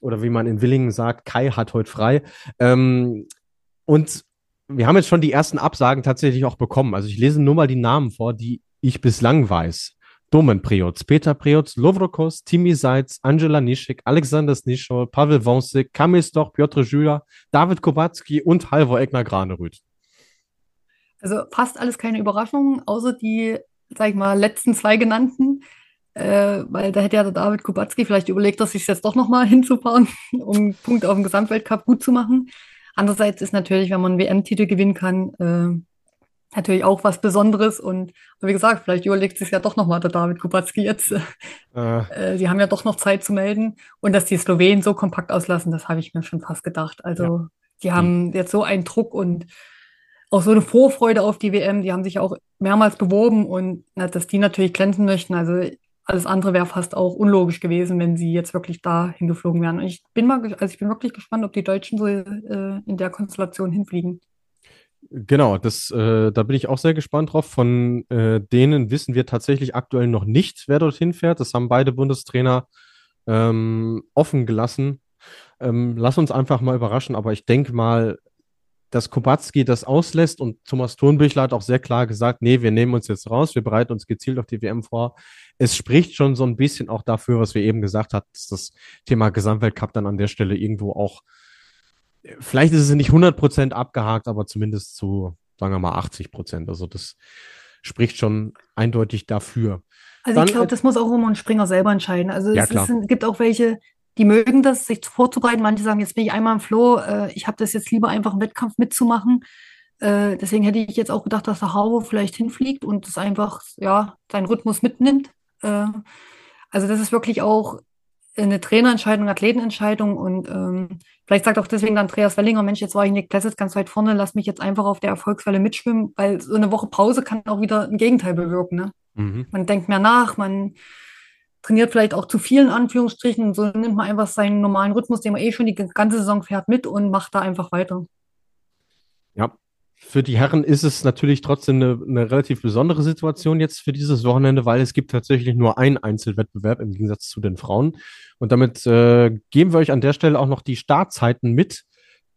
Oder wie man in Willingen sagt, Kai hat heute frei. Ähm, und wir haben jetzt schon die ersten Absagen tatsächlich auch bekommen. Also ich lese nur mal die Namen vor, die ich bislang weiß. Domen Prioc, Peter Prioc, Lovrokos, Timi Seitz, Angela Nischik, Alexander Snischol, Pavel Wonsik, Kamil Stoch, Piotr Jüler, David Kubacki und Halvor Egner Granerüth. Also fast alles keine Überraschung, außer die, sag ich mal, letzten zwei genannten. Äh, weil da hätte ja der David Kubacki vielleicht überlegt, dass sich jetzt doch nochmal hinzufahren, um Punkte auf dem Gesamtweltcup gut zu machen. Andererseits ist natürlich, wenn man einen WM-Titel gewinnen kann, äh, natürlich auch was Besonderes. Und wie gesagt, vielleicht überlegt sich ja doch nochmal der David Kubacki jetzt. Äh. Sie haben ja doch noch Zeit zu melden. Und dass die Slowenen so kompakt auslassen, das habe ich mir schon fast gedacht. Also ja. die haben mhm. jetzt so einen Druck und auch so eine Vorfreude auf die WM. Die haben sich auch mehrmals beworben und na, dass die natürlich glänzen möchten. Also alles andere wäre fast auch unlogisch gewesen, wenn sie jetzt wirklich da hingeflogen wären. Und ich bin mal, also ich bin wirklich gespannt, ob die Deutschen so äh, in der Konstellation hinfliegen. Genau, das, äh, da bin ich auch sehr gespannt drauf. Von äh, denen wissen wir tatsächlich aktuell noch nicht, wer dorthin fährt. Das haben beide Bundestrainer ähm, offen gelassen. Ähm, lass uns einfach mal überraschen, aber ich denke mal, dass Kubacki das auslässt und Thomas Thurnbüchler hat auch sehr klar gesagt, nee, wir nehmen uns jetzt raus, wir bereiten uns gezielt auf die WM vor. Es spricht schon so ein bisschen auch dafür, was wir eben gesagt haben, dass das Thema Gesamtweltcup dann an der Stelle irgendwo auch vielleicht ist es nicht 100% abgehakt, aber zumindest zu, sagen wir mal, 80%. Also das spricht schon eindeutig dafür. Also Dann, ich glaube, das muss auch immer ein Springer selber entscheiden. Also ja, es ist, gibt auch welche, die mögen das, sich vorzubereiten. Manche sagen, jetzt bin ich einmal im Flow, äh, ich habe das jetzt lieber einfach im Wettkampf mitzumachen. Äh, deswegen hätte ich jetzt auch gedacht, dass der Harvo vielleicht hinfliegt und das einfach, ja, seinen Rhythmus mitnimmt. Äh, also das ist wirklich auch eine Trainerentscheidung, Athletenentscheidung und ähm, vielleicht sagt auch deswegen Andreas Wellinger, Mensch, jetzt war ich in der Klasse ganz weit vorne, lass mich jetzt einfach auf der Erfolgswelle mitschwimmen, weil so eine Woche Pause kann auch wieder ein Gegenteil bewirken. Ne? Mhm. Man denkt mehr nach, man trainiert vielleicht auch zu vielen Anführungsstrichen und so nimmt man einfach seinen normalen Rhythmus, den man eh schon die ganze Saison fährt, mit und macht da einfach weiter. Ja, für die Herren ist es natürlich trotzdem eine, eine, relativ besondere Situation jetzt für dieses Wochenende, weil es gibt tatsächlich nur einen Einzelwettbewerb im Gegensatz zu den Frauen. Und damit äh, geben wir euch an der Stelle auch noch die Startzeiten mit.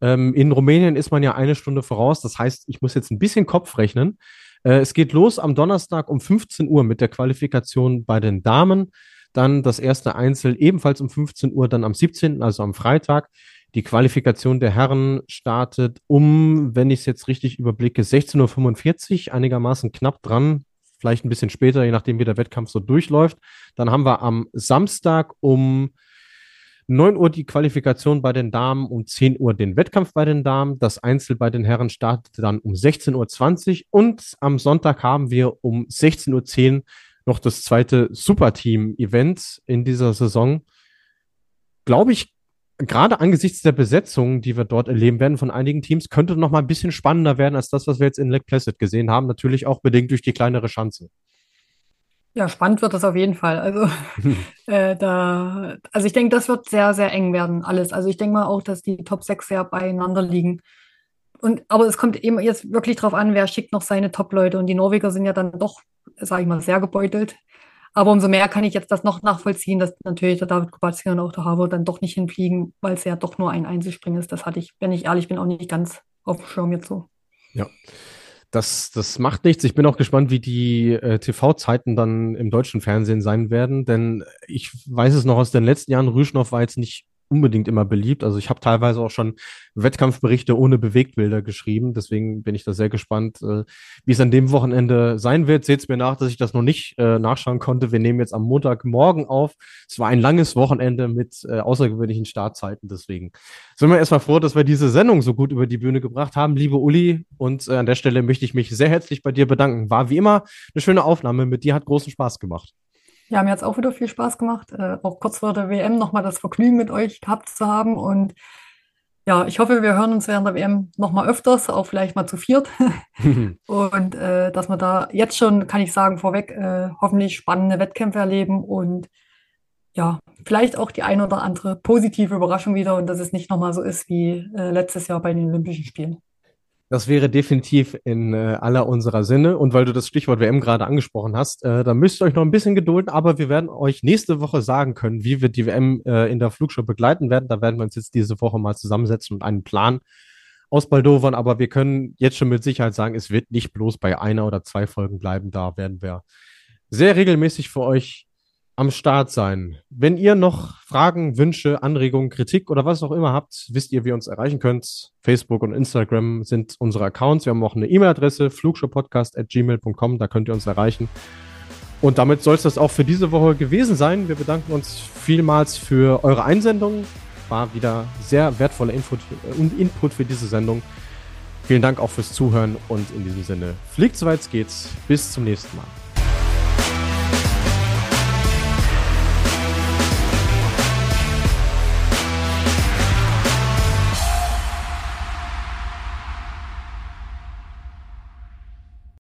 Ähm, in Rumänien ist man ja eine Stunde voraus. Das heißt, ich muss jetzt ein bisschen Kopf rechnen. Äh, es geht los am Donnerstag um 15 Uhr mit der Qualifikation bei den Damen. Dann das erste Einzel ebenfalls um 15 Uhr, dann am 17., also am Freitag. Die Qualifikation der Herren startet um, wenn ich es jetzt richtig überblicke, 16.45 Uhr, einigermaßen knapp dran, vielleicht ein bisschen später, je nachdem, wie der Wettkampf so durchläuft. Dann haben wir am Samstag um 9 Uhr die Qualifikation bei den Damen, um 10 Uhr den Wettkampf bei den Damen. Das Einzel bei den Herren startet dann um 16.20 Uhr und am Sonntag haben wir um 16.10 Uhr noch das zweite Superteam-Event in dieser Saison. Glaube ich, gerade angesichts der Besetzung, die wir dort erleben werden von einigen Teams, könnte noch mal ein bisschen spannender werden als das, was wir jetzt in Lake Placid gesehen haben. Natürlich auch bedingt durch die kleinere Schanze. Ja, spannend wird das auf jeden Fall. Also, äh, da, also ich denke, das wird sehr, sehr eng werden, alles. Also ich denke mal auch, dass die Top 6 sehr beieinander liegen. Und, aber es kommt eben jetzt wirklich darauf an, wer schickt noch seine Top-Leute. Und die Norweger sind ja dann doch, sage ich mal, sehr gebeutelt. Aber umso mehr kann ich jetzt das noch nachvollziehen, dass natürlich der David Kubacki und auch der Harvard dann doch nicht hinfliegen, weil es ja doch nur ein Einzelspringen ist. Das hatte ich, wenn ich ehrlich bin, auch nicht ganz auf dem Schirm jetzt so. Ja. Das, das macht nichts. Ich bin auch gespannt, wie die äh, TV-Zeiten dann im deutschen Fernsehen sein werden, denn ich weiß es noch aus den letzten Jahren, Rüschnow war jetzt nicht unbedingt immer beliebt. Also ich habe teilweise auch schon Wettkampfberichte ohne Bewegtbilder geschrieben. Deswegen bin ich da sehr gespannt, äh, wie es an dem Wochenende sein wird. Seht mir nach, dass ich das noch nicht äh, nachschauen konnte. Wir nehmen jetzt am Montagmorgen auf. Es war ein langes Wochenende mit äh, außergewöhnlichen Startzeiten. Deswegen sind wir erstmal froh, dass wir diese Sendung so gut über die Bühne gebracht haben, liebe Uli. Und an der Stelle möchte ich mich sehr herzlich bei dir bedanken. War wie immer eine schöne Aufnahme. Mit dir hat großen Spaß gemacht. Ja, mir hat es auch wieder viel Spaß gemacht, äh, auch kurz vor der WM nochmal das Vergnügen mit euch gehabt zu haben. Und ja, ich hoffe, wir hören uns während der WM nochmal öfters, auch vielleicht mal zu viert. und äh, dass wir da jetzt schon, kann ich sagen, vorweg äh, hoffentlich spannende Wettkämpfe erleben und ja, vielleicht auch die ein oder andere positive Überraschung wieder und dass es nicht nochmal so ist wie äh, letztes Jahr bei den Olympischen Spielen. Das wäre definitiv in äh, aller unserer Sinne. Und weil du das Stichwort WM gerade angesprochen hast, äh, da müsst ihr euch noch ein bisschen gedulden, aber wir werden euch nächste Woche sagen können, wie wir die WM äh, in der Flugshow begleiten werden. Da werden wir uns jetzt diese Woche mal zusammensetzen und einen Plan ausbaldowern. Aber wir können jetzt schon mit Sicherheit sagen, es wird nicht bloß bei einer oder zwei Folgen bleiben. Da werden wir sehr regelmäßig für euch am Start sein. Wenn ihr noch Fragen, Wünsche, Anregungen, Kritik oder was auch immer habt, wisst ihr, wie ihr uns erreichen könnt. Facebook und Instagram sind unsere Accounts. Wir haben auch eine E-Mail-Adresse, flugshowpodcast.gmail.com, da könnt ihr uns erreichen. Und damit soll es das auch für diese Woche gewesen sein. Wir bedanken uns vielmals für eure Einsendung. War wieder sehr wertvoller Input, äh, Input für diese Sendung. Vielen Dank auch fürs Zuhören und in diesem Sinne, fliegt soweit es geht. Bis zum nächsten Mal.